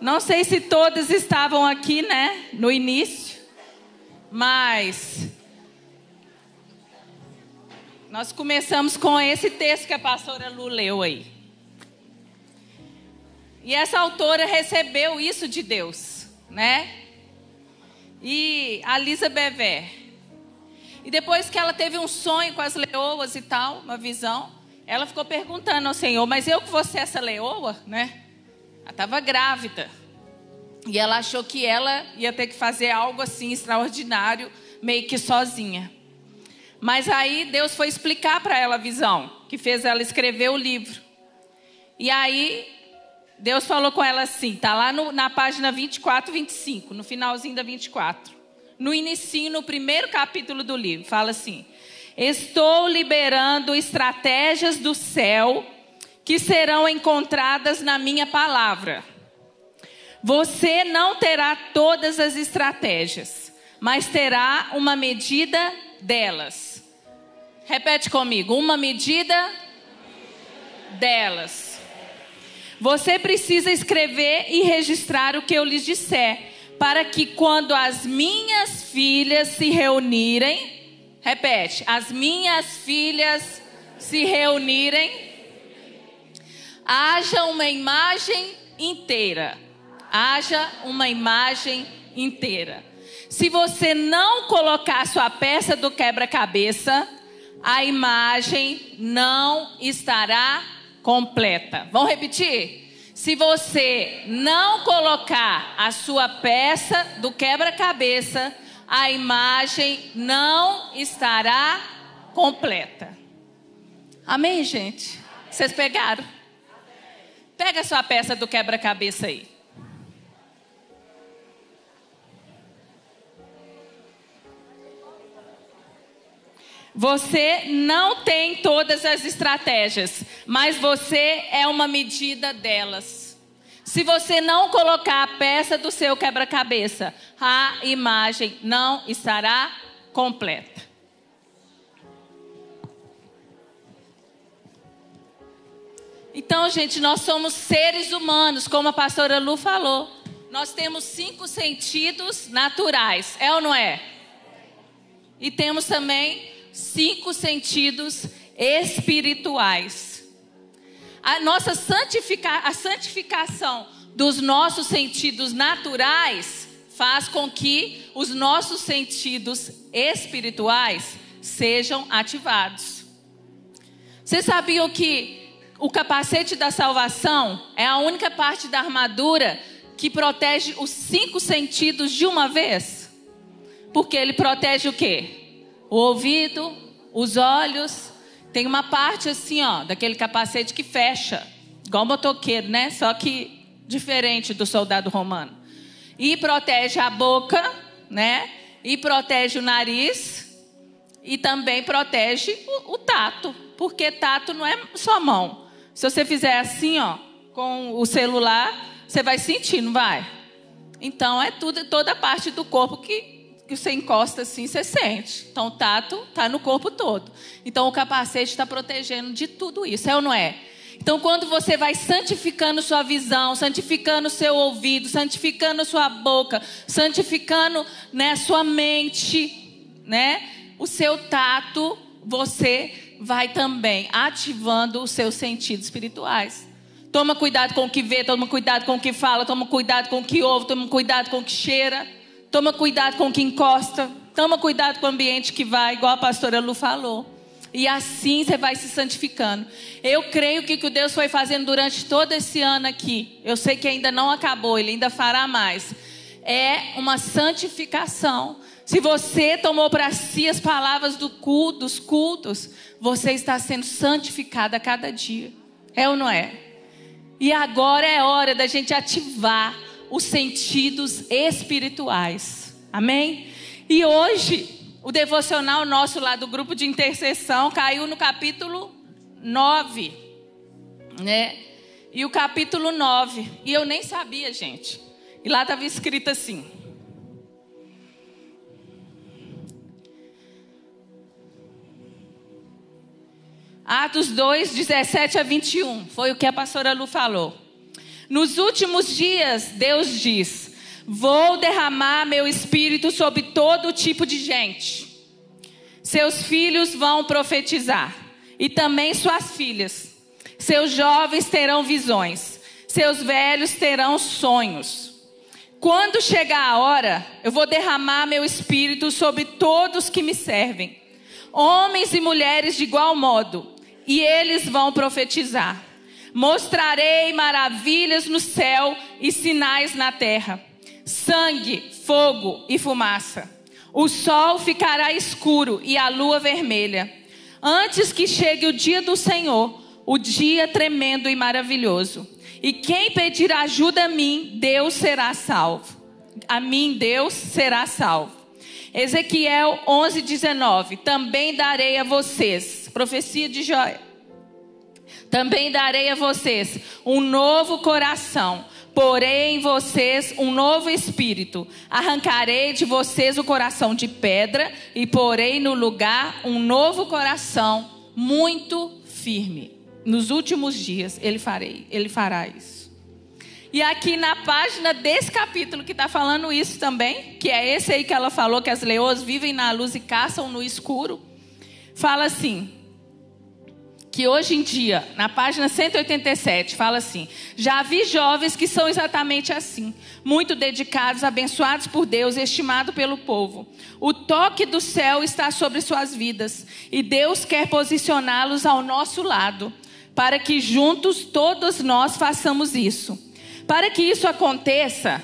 Não sei se todos estavam aqui, né, no início, mas nós começamos com esse texto que a pastora Lu leu aí. E essa autora recebeu isso de Deus, né? E a Lisa Bever. E depois que ela teve um sonho com as leoas e tal, uma visão, ela ficou perguntando ao Senhor: Mas eu que vou ser essa leoa, né? Ela estava grávida. E ela achou que ela ia ter que fazer algo assim extraordinário, meio que sozinha. Mas aí Deus foi explicar para ela a visão, que fez ela escrever o livro. E aí Deus falou com ela assim, tá lá no, na página 24, 25, no finalzinho da 24. No início, no primeiro capítulo do livro, fala assim: Estou liberando estratégias do céu que serão encontradas na minha palavra. Você não terá todas as estratégias, mas terá uma medida delas. Repete comigo: uma medida delas. Você precisa escrever e registrar o que eu lhes disser, para que quando as minhas filhas se reunirem, repete, as minhas filhas se reunirem, haja uma imagem inteira. Haja uma imagem inteira. Se você não colocar sua peça do quebra-cabeça, a imagem não estará completa. Vamos repetir? Se você não colocar a sua peça do quebra-cabeça, a imagem não estará completa. Amém, gente? Vocês pegaram? Pega a sua peça do quebra-cabeça aí. Você não tem todas as estratégias, mas você é uma medida delas. Se você não colocar a peça do seu quebra-cabeça, a imagem não estará completa. Então, gente, nós somos seres humanos, como a pastora Lu falou. Nós temos cinco sentidos naturais, é ou não é? E temos também cinco sentidos espirituais. A nossa santifica, a santificação dos nossos sentidos naturais faz com que os nossos sentidos espirituais sejam ativados. Vocês sabiam que o capacete da salvação é a única parte da armadura que protege os cinco sentidos de uma vez? Porque ele protege o quê? O ouvido, os olhos. Tem uma parte assim, ó, daquele capacete que fecha, igual motoqueiro, né? Só que diferente do soldado romano. E protege a boca, né? E protege o nariz. E também protege o, o tato, porque tato não é só mão. Se você fizer assim, ó, com o celular, você vai sentir, não vai? Então é tudo, toda a parte do corpo que que você encosta assim, você sente. Então, o tato está no corpo todo. Então, o capacete está protegendo de tudo isso, é ou não é? Então, quando você vai santificando sua visão, santificando seu ouvido, santificando sua boca, santificando né, sua mente, né, o seu tato, você vai também ativando os seus sentidos espirituais. Toma cuidado com o que vê, toma cuidado com o que fala, toma cuidado com o que ouve, toma cuidado com o que cheira. Toma cuidado com quem encosta. Toma cuidado com o ambiente que vai, igual a pastora Lu falou. E assim você vai se santificando. Eu creio que o que Deus foi fazendo durante todo esse ano aqui, eu sei que ainda não acabou, Ele ainda fará mais. É uma santificação. Se você tomou para si as palavras do culto, dos cultos, você está sendo santificado a cada dia. É ou não é? E agora é hora da gente ativar os sentidos espirituais. Amém? E hoje, o devocional nosso lá do grupo de intercessão caiu no capítulo 9, né? E o capítulo 9, e eu nem sabia, gente. E lá estava escrito assim: Atos 2, 17 a 21. Foi o que a pastora Lu falou. Nos últimos dias, Deus diz: Vou derramar meu espírito sobre todo tipo de gente. Seus filhos vão profetizar, e também suas filhas. Seus jovens terão visões, seus velhos terão sonhos. Quando chegar a hora, eu vou derramar meu espírito sobre todos que me servem, homens e mulheres de igual modo, e eles vão profetizar. Mostrarei maravilhas no céu e sinais na terra: sangue, fogo e fumaça. O sol ficará escuro e a lua vermelha. Antes que chegue o dia do Senhor, o dia tremendo e maravilhoso. E quem pedir ajuda a mim, Deus será salvo. A mim, Deus será salvo. Ezequiel 11, 19. Também darei a vocês, profecia de Joel também darei a vocês um novo coração, porei em vocês um novo espírito. Arrancarei de vocês o coração de pedra e porei no lugar um novo coração muito firme. Nos últimos dias ele farei, ele fará isso. E aqui na página desse capítulo que está falando isso também, que é esse aí que ela falou que as leoas vivem na luz e caçam no escuro, fala assim: que hoje em dia, na página 187, fala assim: Já vi jovens que são exatamente assim, muito dedicados, abençoados por Deus, estimados pelo povo. O toque do céu está sobre suas vidas e Deus quer posicioná-los ao nosso lado, para que juntos todos nós façamos isso. Para que isso aconteça,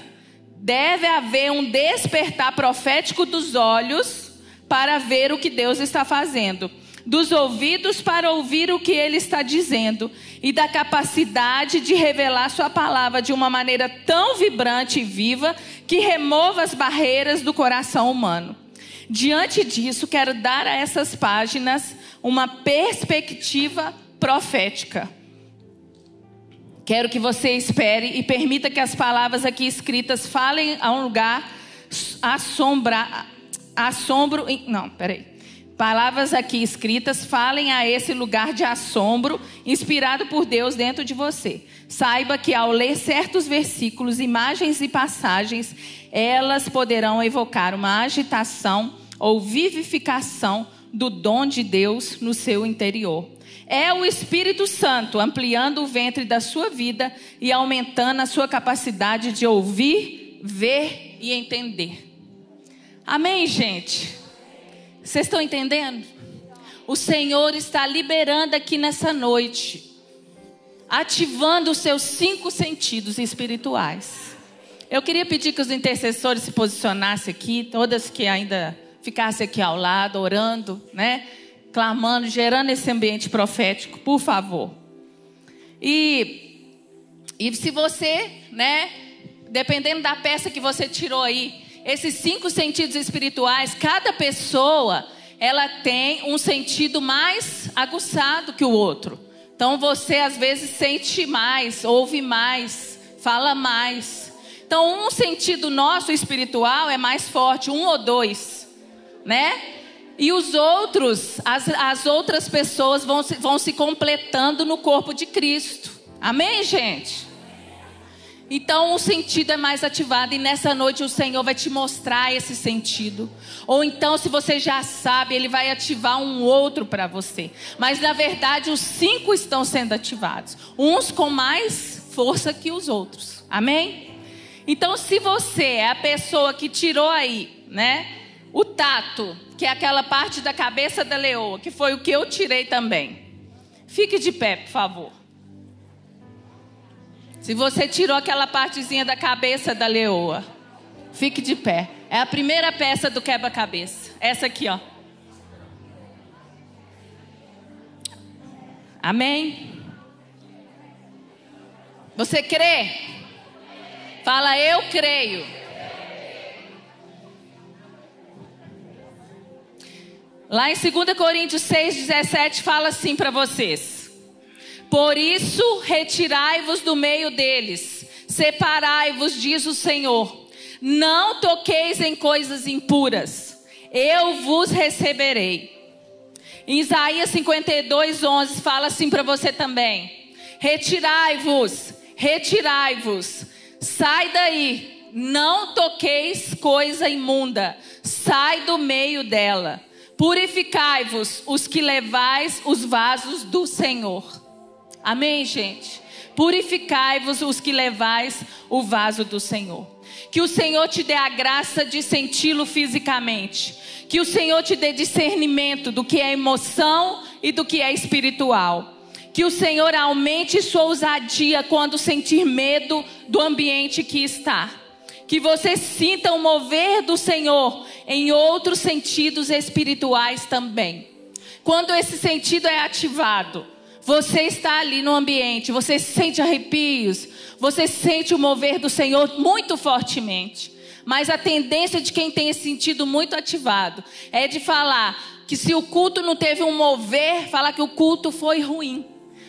deve haver um despertar profético dos olhos para ver o que Deus está fazendo dos ouvidos para ouvir o que ele está dizendo e da capacidade de revelar sua palavra de uma maneira tão vibrante e viva que remova as barreiras do coração humano. Diante disso, quero dar a essas páginas uma perspectiva profética. Quero que você espere e permita que as palavras aqui escritas falem a um lugar assombra, assombro. Não, peraí Palavras aqui escritas falem a esse lugar de assombro, inspirado por Deus dentro de você. Saiba que ao ler certos versículos, imagens e passagens, elas poderão evocar uma agitação ou vivificação do dom de Deus no seu interior. É o Espírito Santo ampliando o ventre da sua vida e aumentando a sua capacidade de ouvir, ver e entender. Amém, gente? Vocês estão entendendo? O Senhor está liberando aqui nessa noite, ativando os seus cinco sentidos espirituais. Eu queria pedir que os intercessores se posicionassem aqui, todas que ainda ficassem aqui ao lado, orando, né? Clamando, gerando esse ambiente profético, por favor. E, e se você, né, dependendo da peça que você tirou aí, esses cinco sentidos espirituais, cada pessoa, ela tem um sentido mais aguçado que o outro. Então você às vezes sente mais, ouve mais, fala mais. Então um sentido nosso espiritual é mais forte, um ou dois, né? E os outros, as, as outras pessoas vão se, vão se completando no corpo de Cristo. Amém, gente? Então o sentido é mais ativado e nessa noite o Senhor vai te mostrar esse sentido. Ou então, se você já sabe, Ele vai ativar um outro para você. Mas na verdade, os cinco estão sendo ativados, uns com mais força que os outros. Amém? Então, se você é a pessoa que tirou aí, né, o tato, que é aquela parte da cabeça da leoa, que foi o que eu tirei também. Fique de pé, por favor. Se você tirou aquela partezinha da cabeça da leoa, fique de pé. É a primeira peça do quebra-cabeça. Essa aqui, ó. Amém? Você crê? Fala, eu creio. Lá em 2 Coríntios 6,17 fala assim para vocês. Por isso, retirai-vos do meio deles, separai-vos, diz o Senhor. Não toqueis em coisas impuras, eu vos receberei. Em Isaías 52, 11 fala assim para você também: Retirai-vos, retirai-vos, sai daí, não toqueis coisa imunda, sai do meio dela. Purificai-vos, os que levais os vasos do Senhor. Amém, gente? Purificai-vos os que levais o vaso do Senhor. Que o Senhor te dê a graça de senti-lo fisicamente. Que o Senhor te dê discernimento do que é emoção e do que é espiritual. Que o Senhor aumente sua ousadia quando sentir medo do ambiente que está. Que você sinta o mover do Senhor em outros sentidos espirituais também. Quando esse sentido é ativado, você está ali no ambiente, você sente arrepios, você sente o mover do Senhor muito fortemente. Mas a tendência de quem tem esse sentido muito ativado é de falar que se o culto não teve um mover, falar que o culto foi ruim.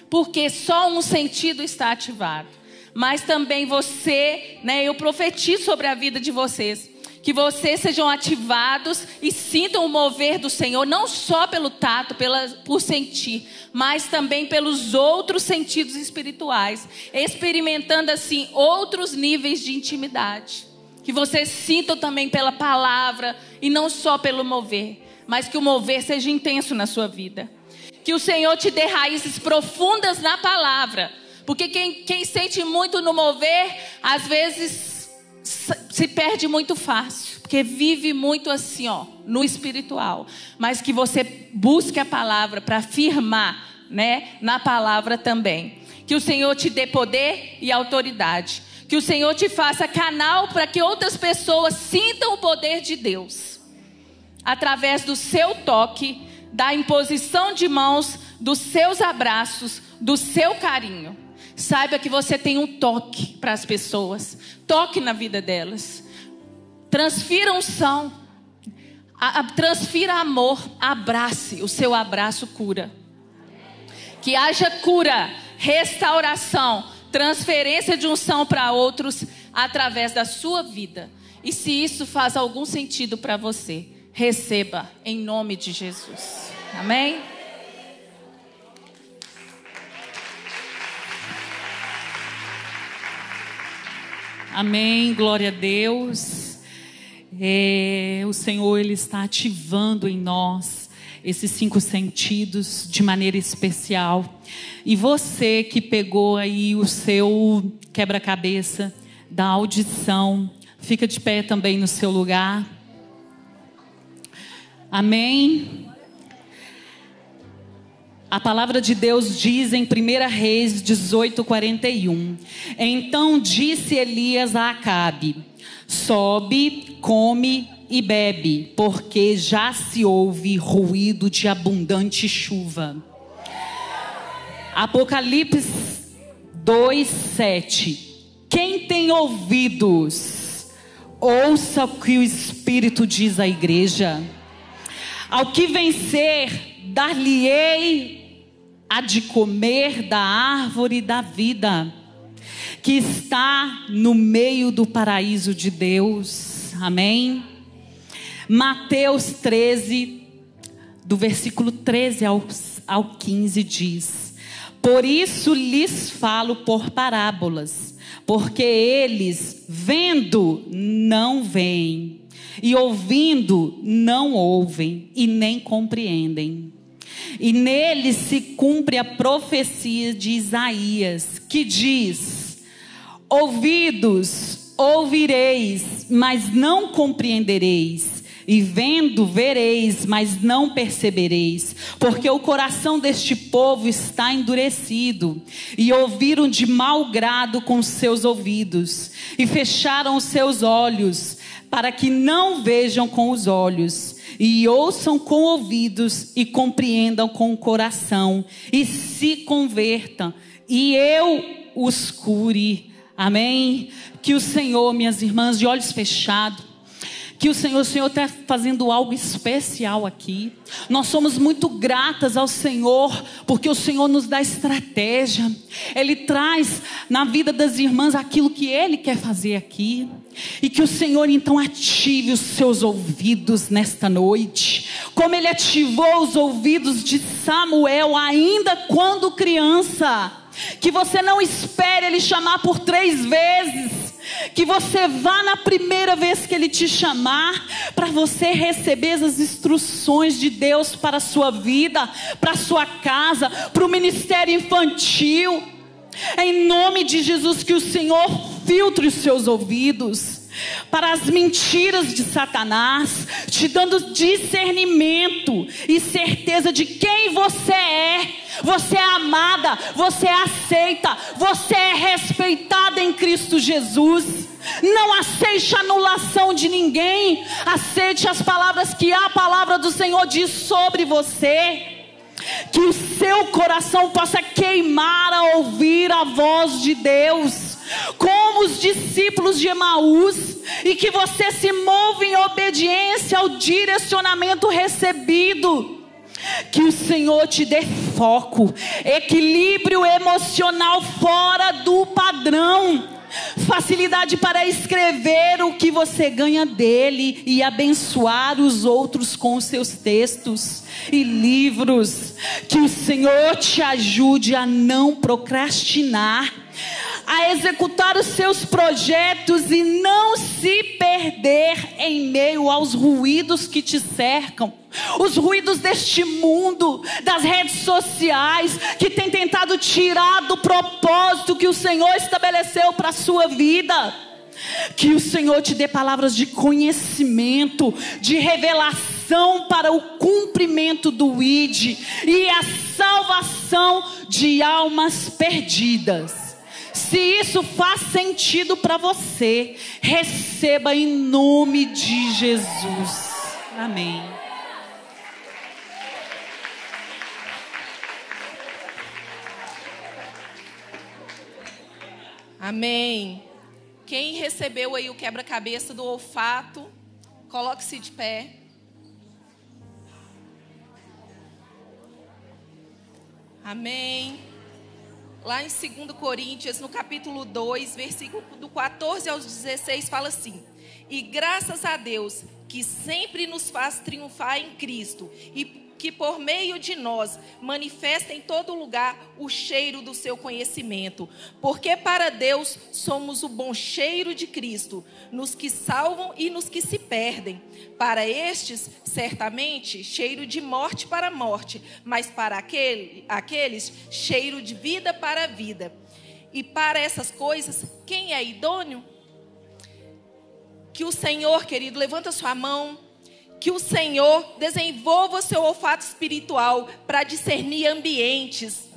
Porque só um sentido está ativado. Mas também você, né, eu profetizo sobre a vida de vocês que vocês sejam ativados e sintam o mover do Senhor, não só pelo tato, pela, por sentir, mas também pelos outros sentidos espirituais, experimentando assim outros níveis de intimidade. Que vocês sintam também pela palavra e não só pelo mover, mas que o mover seja intenso na sua vida. Que o Senhor te dê raízes profundas na palavra. Porque quem, quem sente muito no mover, às vezes se perde muito fácil. Porque vive muito assim, ó, no espiritual. Mas que você busque a palavra para firmar, né, na palavra também. Que o Senhor te dê poder e autoridade. Que o Senhor te faça canal para que outras pessoas sintam o poder de Deus. Através do seu toque, da imposição de mãos, dos seus abraços, do seu carinho. Saiba que você tem um toque para as pessoas. Toque na vida delas. Transfira unção. Transfira amor. Abrace. O seu abraço cura. Que haja cura, restauração transferência de unção para outros através da sua vida. E se isso faz algum sentido para você, receba em nome de Jesus. Amém? Amém, glória a Deus. É, o Senhor ele está ativando em nós esses cinco sentidos de maneira especial. E você que pegou aí o seu quebra-cabeça da audição, fica de pé também no seu lugar. Amém. A palavra de Deus diz em 1 Reis 18:41. Então disse Elias a Acabe: Sobe, come e bebe, porque já se ouve ruído de abundante chuva. Apocalipse 2:7. Quem tem ouvidos, ouça o que o Espírito diz à igreja. Ao que vencer, dar-lhe-ei a de comer da árvore da vida, que está no meio do paraíso de Deus. Amém. Mateus 13, do versículo 13 ao, ao 15, diz: Por isso lhes falo por parábolas, porque eles, vendo, não veem, e ouvindo, não ouvem, e nem compreendem. E neles se cumpre a profecia de Isaías, que diz: Ouvidos ouvireis, mas não compreendereis. E vendo, vereis, mas não percebereis, porque o coração deste povo está endurecido, e ouviram de mau grado com seus ouvidos, e fecharam os seus olhos, para que não vejam com os olhos, e ouçam com ouvidos, e compreendam com o coração, e se convertam, e eu os cure. Amém? Que o Senhor, minhas irmãs, de olhos fechados, que o Senhor, o Senhor está fazendo algo especial aqui. Nós somos muito gratas ao Senhor, porque o Senhor nos dá estratégia. Ele traz na vida das irmãs aquilo que Ele quer fazer aqui. E que o Senhor então ative os seus ouvidos nesta noite, como Ele ativou os ouvidos de Samuel ainda quando criança. Que você não espere Ele chamar por três vezes que você vá na primeira vez que Ele te chamar, para você receber as instruções de Deus para a sua vida, para a sua casa, para o ministério infantil. em nome de Jesus, que o Senhor filtre os seus ouvidos para as mentiras de Satanás, te dando discernimento e certeza de quem você é. Você é amada, você é aceita, você é respeitada em Cristo Jesus. Não aceite anulação de ninguém, aceite as palavras que a palavra do Senhor diz sobre você. Que o seu coração possa queimar a ouvir a voz de Deus como os discípulos de Emaús, e que você se move em obediência ao direcionamento recebido. Que o Senhor te dê foco, equilíbrio emocional fora do padrão, facilidade para escrever o que você ganha dele e abençoar os outros com seus textos e livros. Que o Senhor te ajude a não procrastinar a executar os seus projetos e não se perder em meio aos ruídos que te cercam, Os ruídos deste mundo, das redes sociais, que tem tentado tirar do propósito que o Senhor estabeleceu para a sua vida. Que o Senhor te dê palavras de conhecimento, de revelação para o cumprimento do ID e a salvação de almas perdidas. Se isso faz sentido para você, receba em nome de Jesus. Amém. Amém. Quem recebeu aí o quebra-cabeça do olfato, coloque-se de pé. Amém. Lá em 2 Coríntios, no capítulo 2, versículo do 14 aos 16, fala assim: E graças a Deus, que sempre nos faz triunfar em Cristo, e que por meio de nós manifesta em todo lugar o cheiro do seu conhecimento. Porque para Deus somos o bom cheiro de Cristo, nos que salvam e nos que se perdem. Para estes, certamente, cheiro de morte para morte, mas para aquele, aqueles, cheiro de vida para vida. E para essas coisas, quem é idôneo? Que o Senhor, querido, levanta sua mão que o Senhor desenvolva o seu olfato espiritual para discernir ambientes.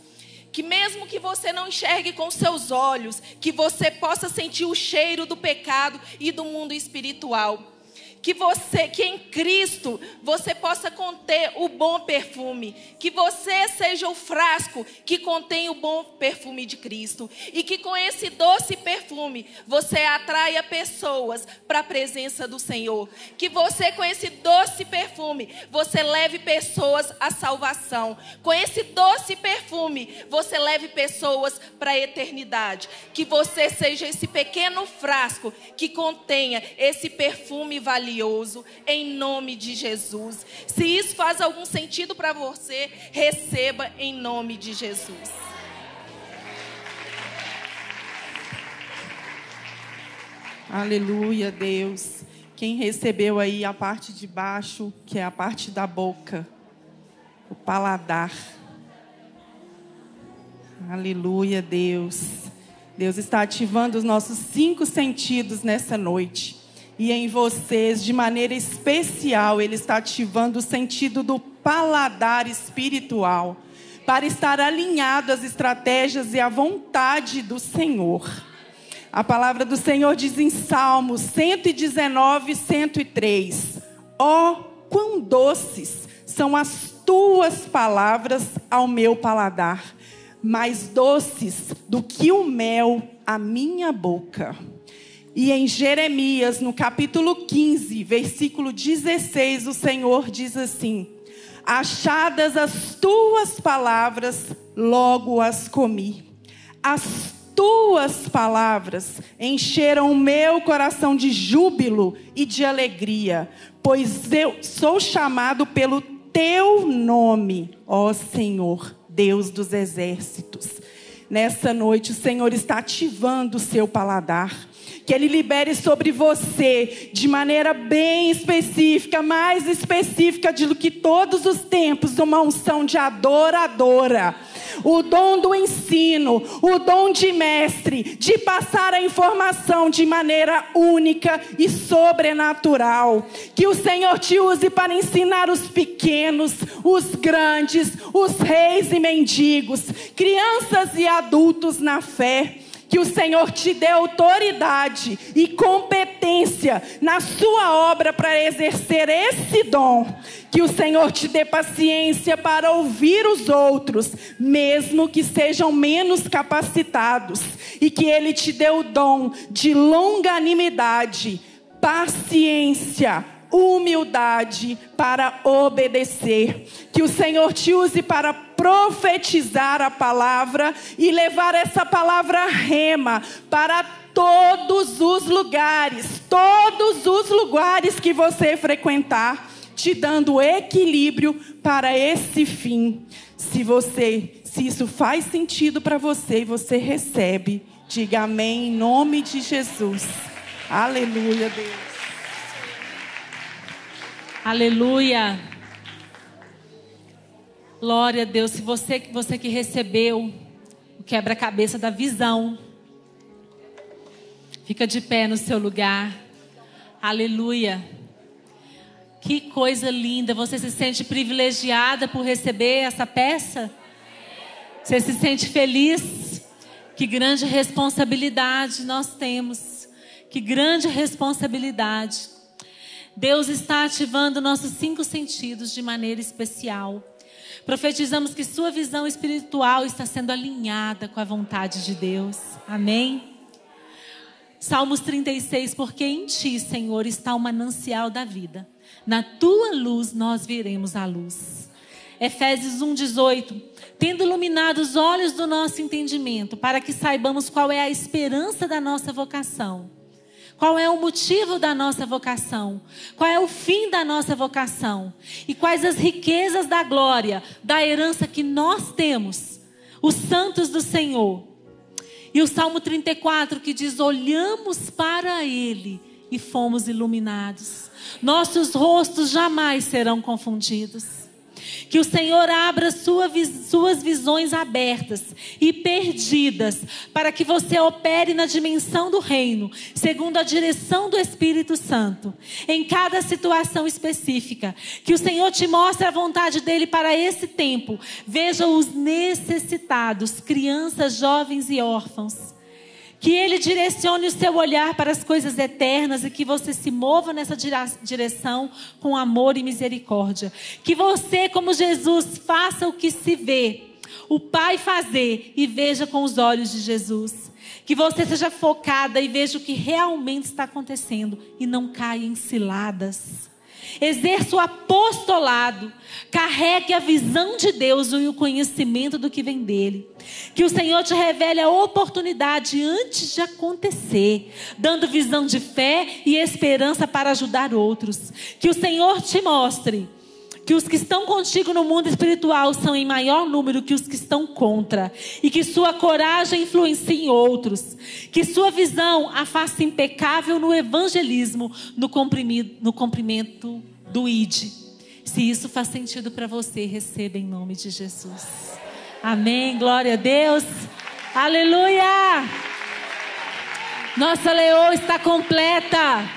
Que mesmo que você não enxergue com seus olhos, que você possa sentir o cheiro do pecado e do mundo espiritual que você, que em Cristo você possa conter o bom perfume, que você seja o frasco que contém o bom perfume de Cristo. E que com esse doce perfume você atraia pessoas para a presença do Senhor, que você com esse doce perfume você leve pessoas à salvação, com esse doce perfume você leve pessoas para a eternidade, que você seja esse pequeno frasco que contenha esse perfume valioso valioso, em nome de Jesus. Se isso faz algum sentido para você, receba em nome de Jesus. Aleluia, Deus. Quem recebeu aí a parte de baixo, que é a parte da boca, o paladar. Aleluia, Deus. Deus está ativando os nossos cinco sentidos nessa noite e em vocês, de maneira especial, Ele está ativando o sentido do paladar espiritual, para estar alinhado às estratégias e à vontade do Senhor. A palavra do Senhor diz em Salmos 119, 103: Ó, oh, quão doces são as tuas palavras ao meu paladar, mais doces do que o mel à minha boca. E em Jeremias, no capítulo 15, versículo 16, o Senhor diz assim: Achadas as tuas palavras, logo as comi. As tuas palavras encheram o meu coração de júbilo e de alegria, pois eu sou chamado pelo teu nome, ó Senhor, Deus dos exércitos. Nessa noite, o Senhor está ativando o seu paladar que Ele libere sobre você de maneira bem específica, mais específica do que todos os tempos, uma unção de adoradora. O dom do ensino, o dom de mestre, de passar a informação de maneira única e sobrenatural. Que o Senhor te use para ensinar os pequenos, os grandes, os reis e mendigos, crianças e adultos na fé que o Senhor te dê autoridade e competência na sua obra para exercer esse dom. Que o Senhor te dê paciência para ouvir os outros, mesmo que sejam menos capacitados. E que Ele te dê o dom de longanimidade, paciência, humildade para obedecer. Que o Senhor te use para profetizar a palavra e levar essa palavra rema para todos os lugares, todos os lugares que você frequentar, te dando equilíbrio para esse fim. Se você, se isso faz sentido para você e você recebe, diga amém em nome de Jesus. Aleluia, Deus. Aleluia. Glória a Deus. Se você, você que recebeu o quebra-cabeça da visão, fica de pé no seu lugar. Aleluia. Que coisa linda. Você se sente privilegiada por receber essa peça? Você se sente feliz? Que grande responsabilidade nós temos. Que grande responsabilidade. Deus está ativando nossos cinco sentidos de maneira especial. Profetizamos que sua visão espiritual está sendo alinhada com a vontade de Deus. Amém? Salmos 36, porque em ti, Senhor, está o manancial da vida. Na tua luz nós veremos a luz. Efésios 1:18, tendo iluminado os olhos do nosso entendimento, para que saibamos qual é a esperança da nossa vocação qual é o motivo da nossa vocação? Qual é o fim da nossa vocação? E quais as riquezas da glória, da herança que nós temos, os santos do Senhor? E o Salmo 34 que diz: Olhamos para Ele e fomos iluminados. Nossos rostos jamais serão confundidos. Que o Senhor abra sua, suas visões abertas e perdidas, para que você opere na dimensão do reino, segundo a direção do Espírito Santo, em cada situação específica. Que o Senhor te mostre a vontade dele para esse tempo. Veja os necessitados, crianças, jovens e órfãos. Que Ele direcione o seu olhar para as coisas eternas e que você se mova nessa direção com amor e misericórdia. Que você, como Jesus, faça o que se vê, o Pai fazer e veja com os olhos de Jesus. Que você seja focada e veja o que realmente está acontecendo e não caia em ciladas exerça o apostolado, carregue a visão de Deus e o conhecimento do que vem dele. Que o Senhor te revele a oportunidade antes de acontecer, dando visão de fé e esperança para ajudar outros. Que o Senhor te mostre que os que estão contigo no mundo espiritual são em maior número que os que estão contra, e que sua coragem influencie em outros, que sua visão a faça impecável no evangelismo, no, no cumprimento do ID. Se isso faz sentido para você, receba em nome de Jesus. Amém. Glória a Deus. Aleluia. Nossa leoa está completa.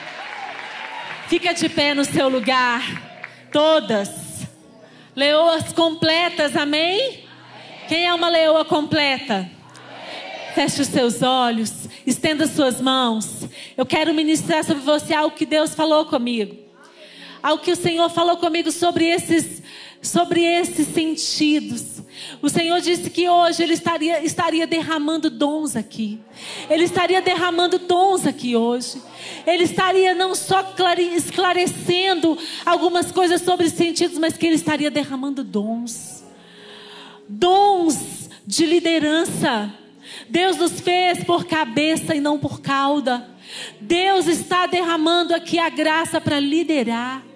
Fica de pé no seu lugar. Todas. Leoas completas, amém? amém? Quem é uma leoa completa? Amém. Feche os seus olhos, estenda suas mãos. Eu quero ministrar sobre você algo que Deus falou comigo. Algo que o Senhor falou comigo sobre esses, sobre esses sentidos. O Senhor disse que hoje Ele estaria, estaria derramando dons aqui. Ele estaria derramando dons aqui hoje. Ele estaria não só esclarecendo algumas coisas sobre os sentidos, mas que Ele estaria derramando dons. Dons de liderança. Deus nos fez por cabeça e não por cauda. Deus está derramando aqui a graça para liderar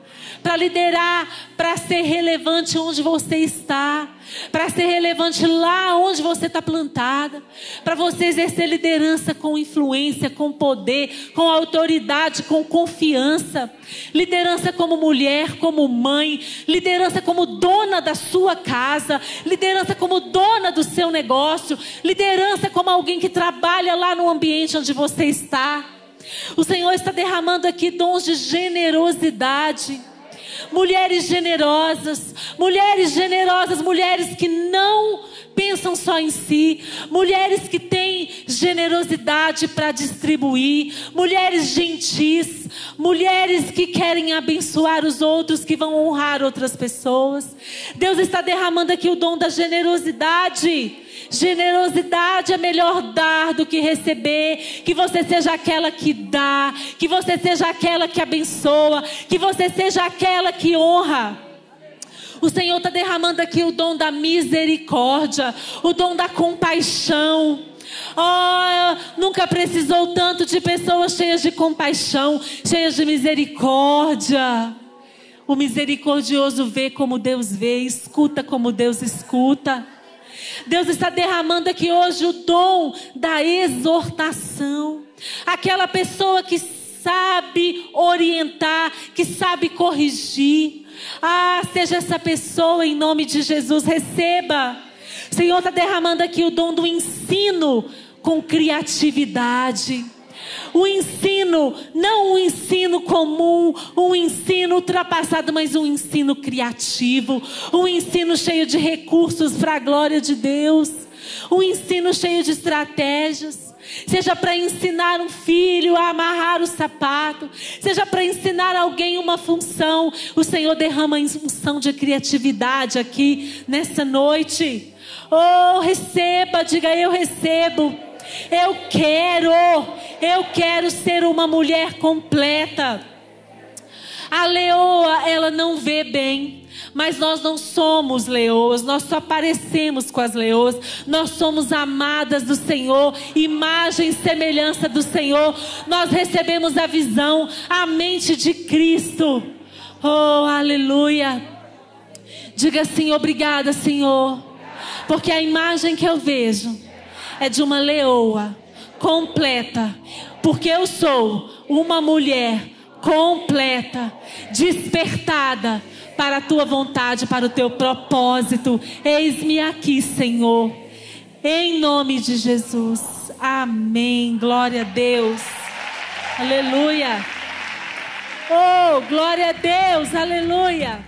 para liderar, para ser relevante onde você está, para ser relevante lá onde você está plantada, para você exercer liderança com influência, com poder, com autoridade, com confiança, liderança como mulher, como mãe, liderança como dona da sua casa, liderança como dona do seu negócio, liderança como alguém que trabalha lá no ambiente onde você está. O Senhor está derramando aqui dons de generosidade mulheres generosas, mulheres generosas, mulheres que não pensam só em si, mulheres que têm generosidade para distribuir, mulheres gentis, mulheres que querem abençoar os outros, que vão honrar outras pessoas. Deus está derramando aqui o dom da generosidade. Generosidade é melhor dar do que receber. Que você seja aquela que dá. Que você seja aquela que abençoa. Que você seja aquela que honra. O Senhor está derramando aqui o dom da misericórdia, o dom da compaixão. Oh, nunca precisou tanto de pessoas cheias de compaixão, cheias de misericórdia. O misericordioso vê como Deus vê, escuta como Deus escuta. Deus está derramando aqui hoje o dom da exortação. Aquela pessoa que sabe orientar, que sabe corrigir. Ah, seja essa pessoa em nome de Jesus, receba. O Senhor está derramando aqui o dom do ensino com criatividade. O ensino, não um ensino comum, um ensino ultrapassado, mas um ensino criativo, um ensino cheio de recursos para a glória de Deus, um ensino cheio de estratégias seja para ensinar um filho a amarrar o sapato, seja para ensinar alguém uma função, o Senhor derrama a função de criatividade aqui nessa noite. Oh, receba, diga eu recebo. Eu quero, eu quero ser uma mulher completa. A leoa, ela não vê bem, mas nós não somos leoas, nós só parecemos com as leoas, nós somos amadas do Senhor, imagem e semelhança do Senhor, nós recebemos a visão, a mente de Cristo. Oh, aleluia. Diga assim: obrigada, Senhor, porque a imagem que eu vejo é de uma leoa completa, porque eu sou uma mulher completa, despertada para a tua vontade, para o teu propósito. Eis-me aqui, Senhor. Em nome de Jesus. Amém. Glória a Deus. Aleluia. Oh, glória a Deus. Aleluia.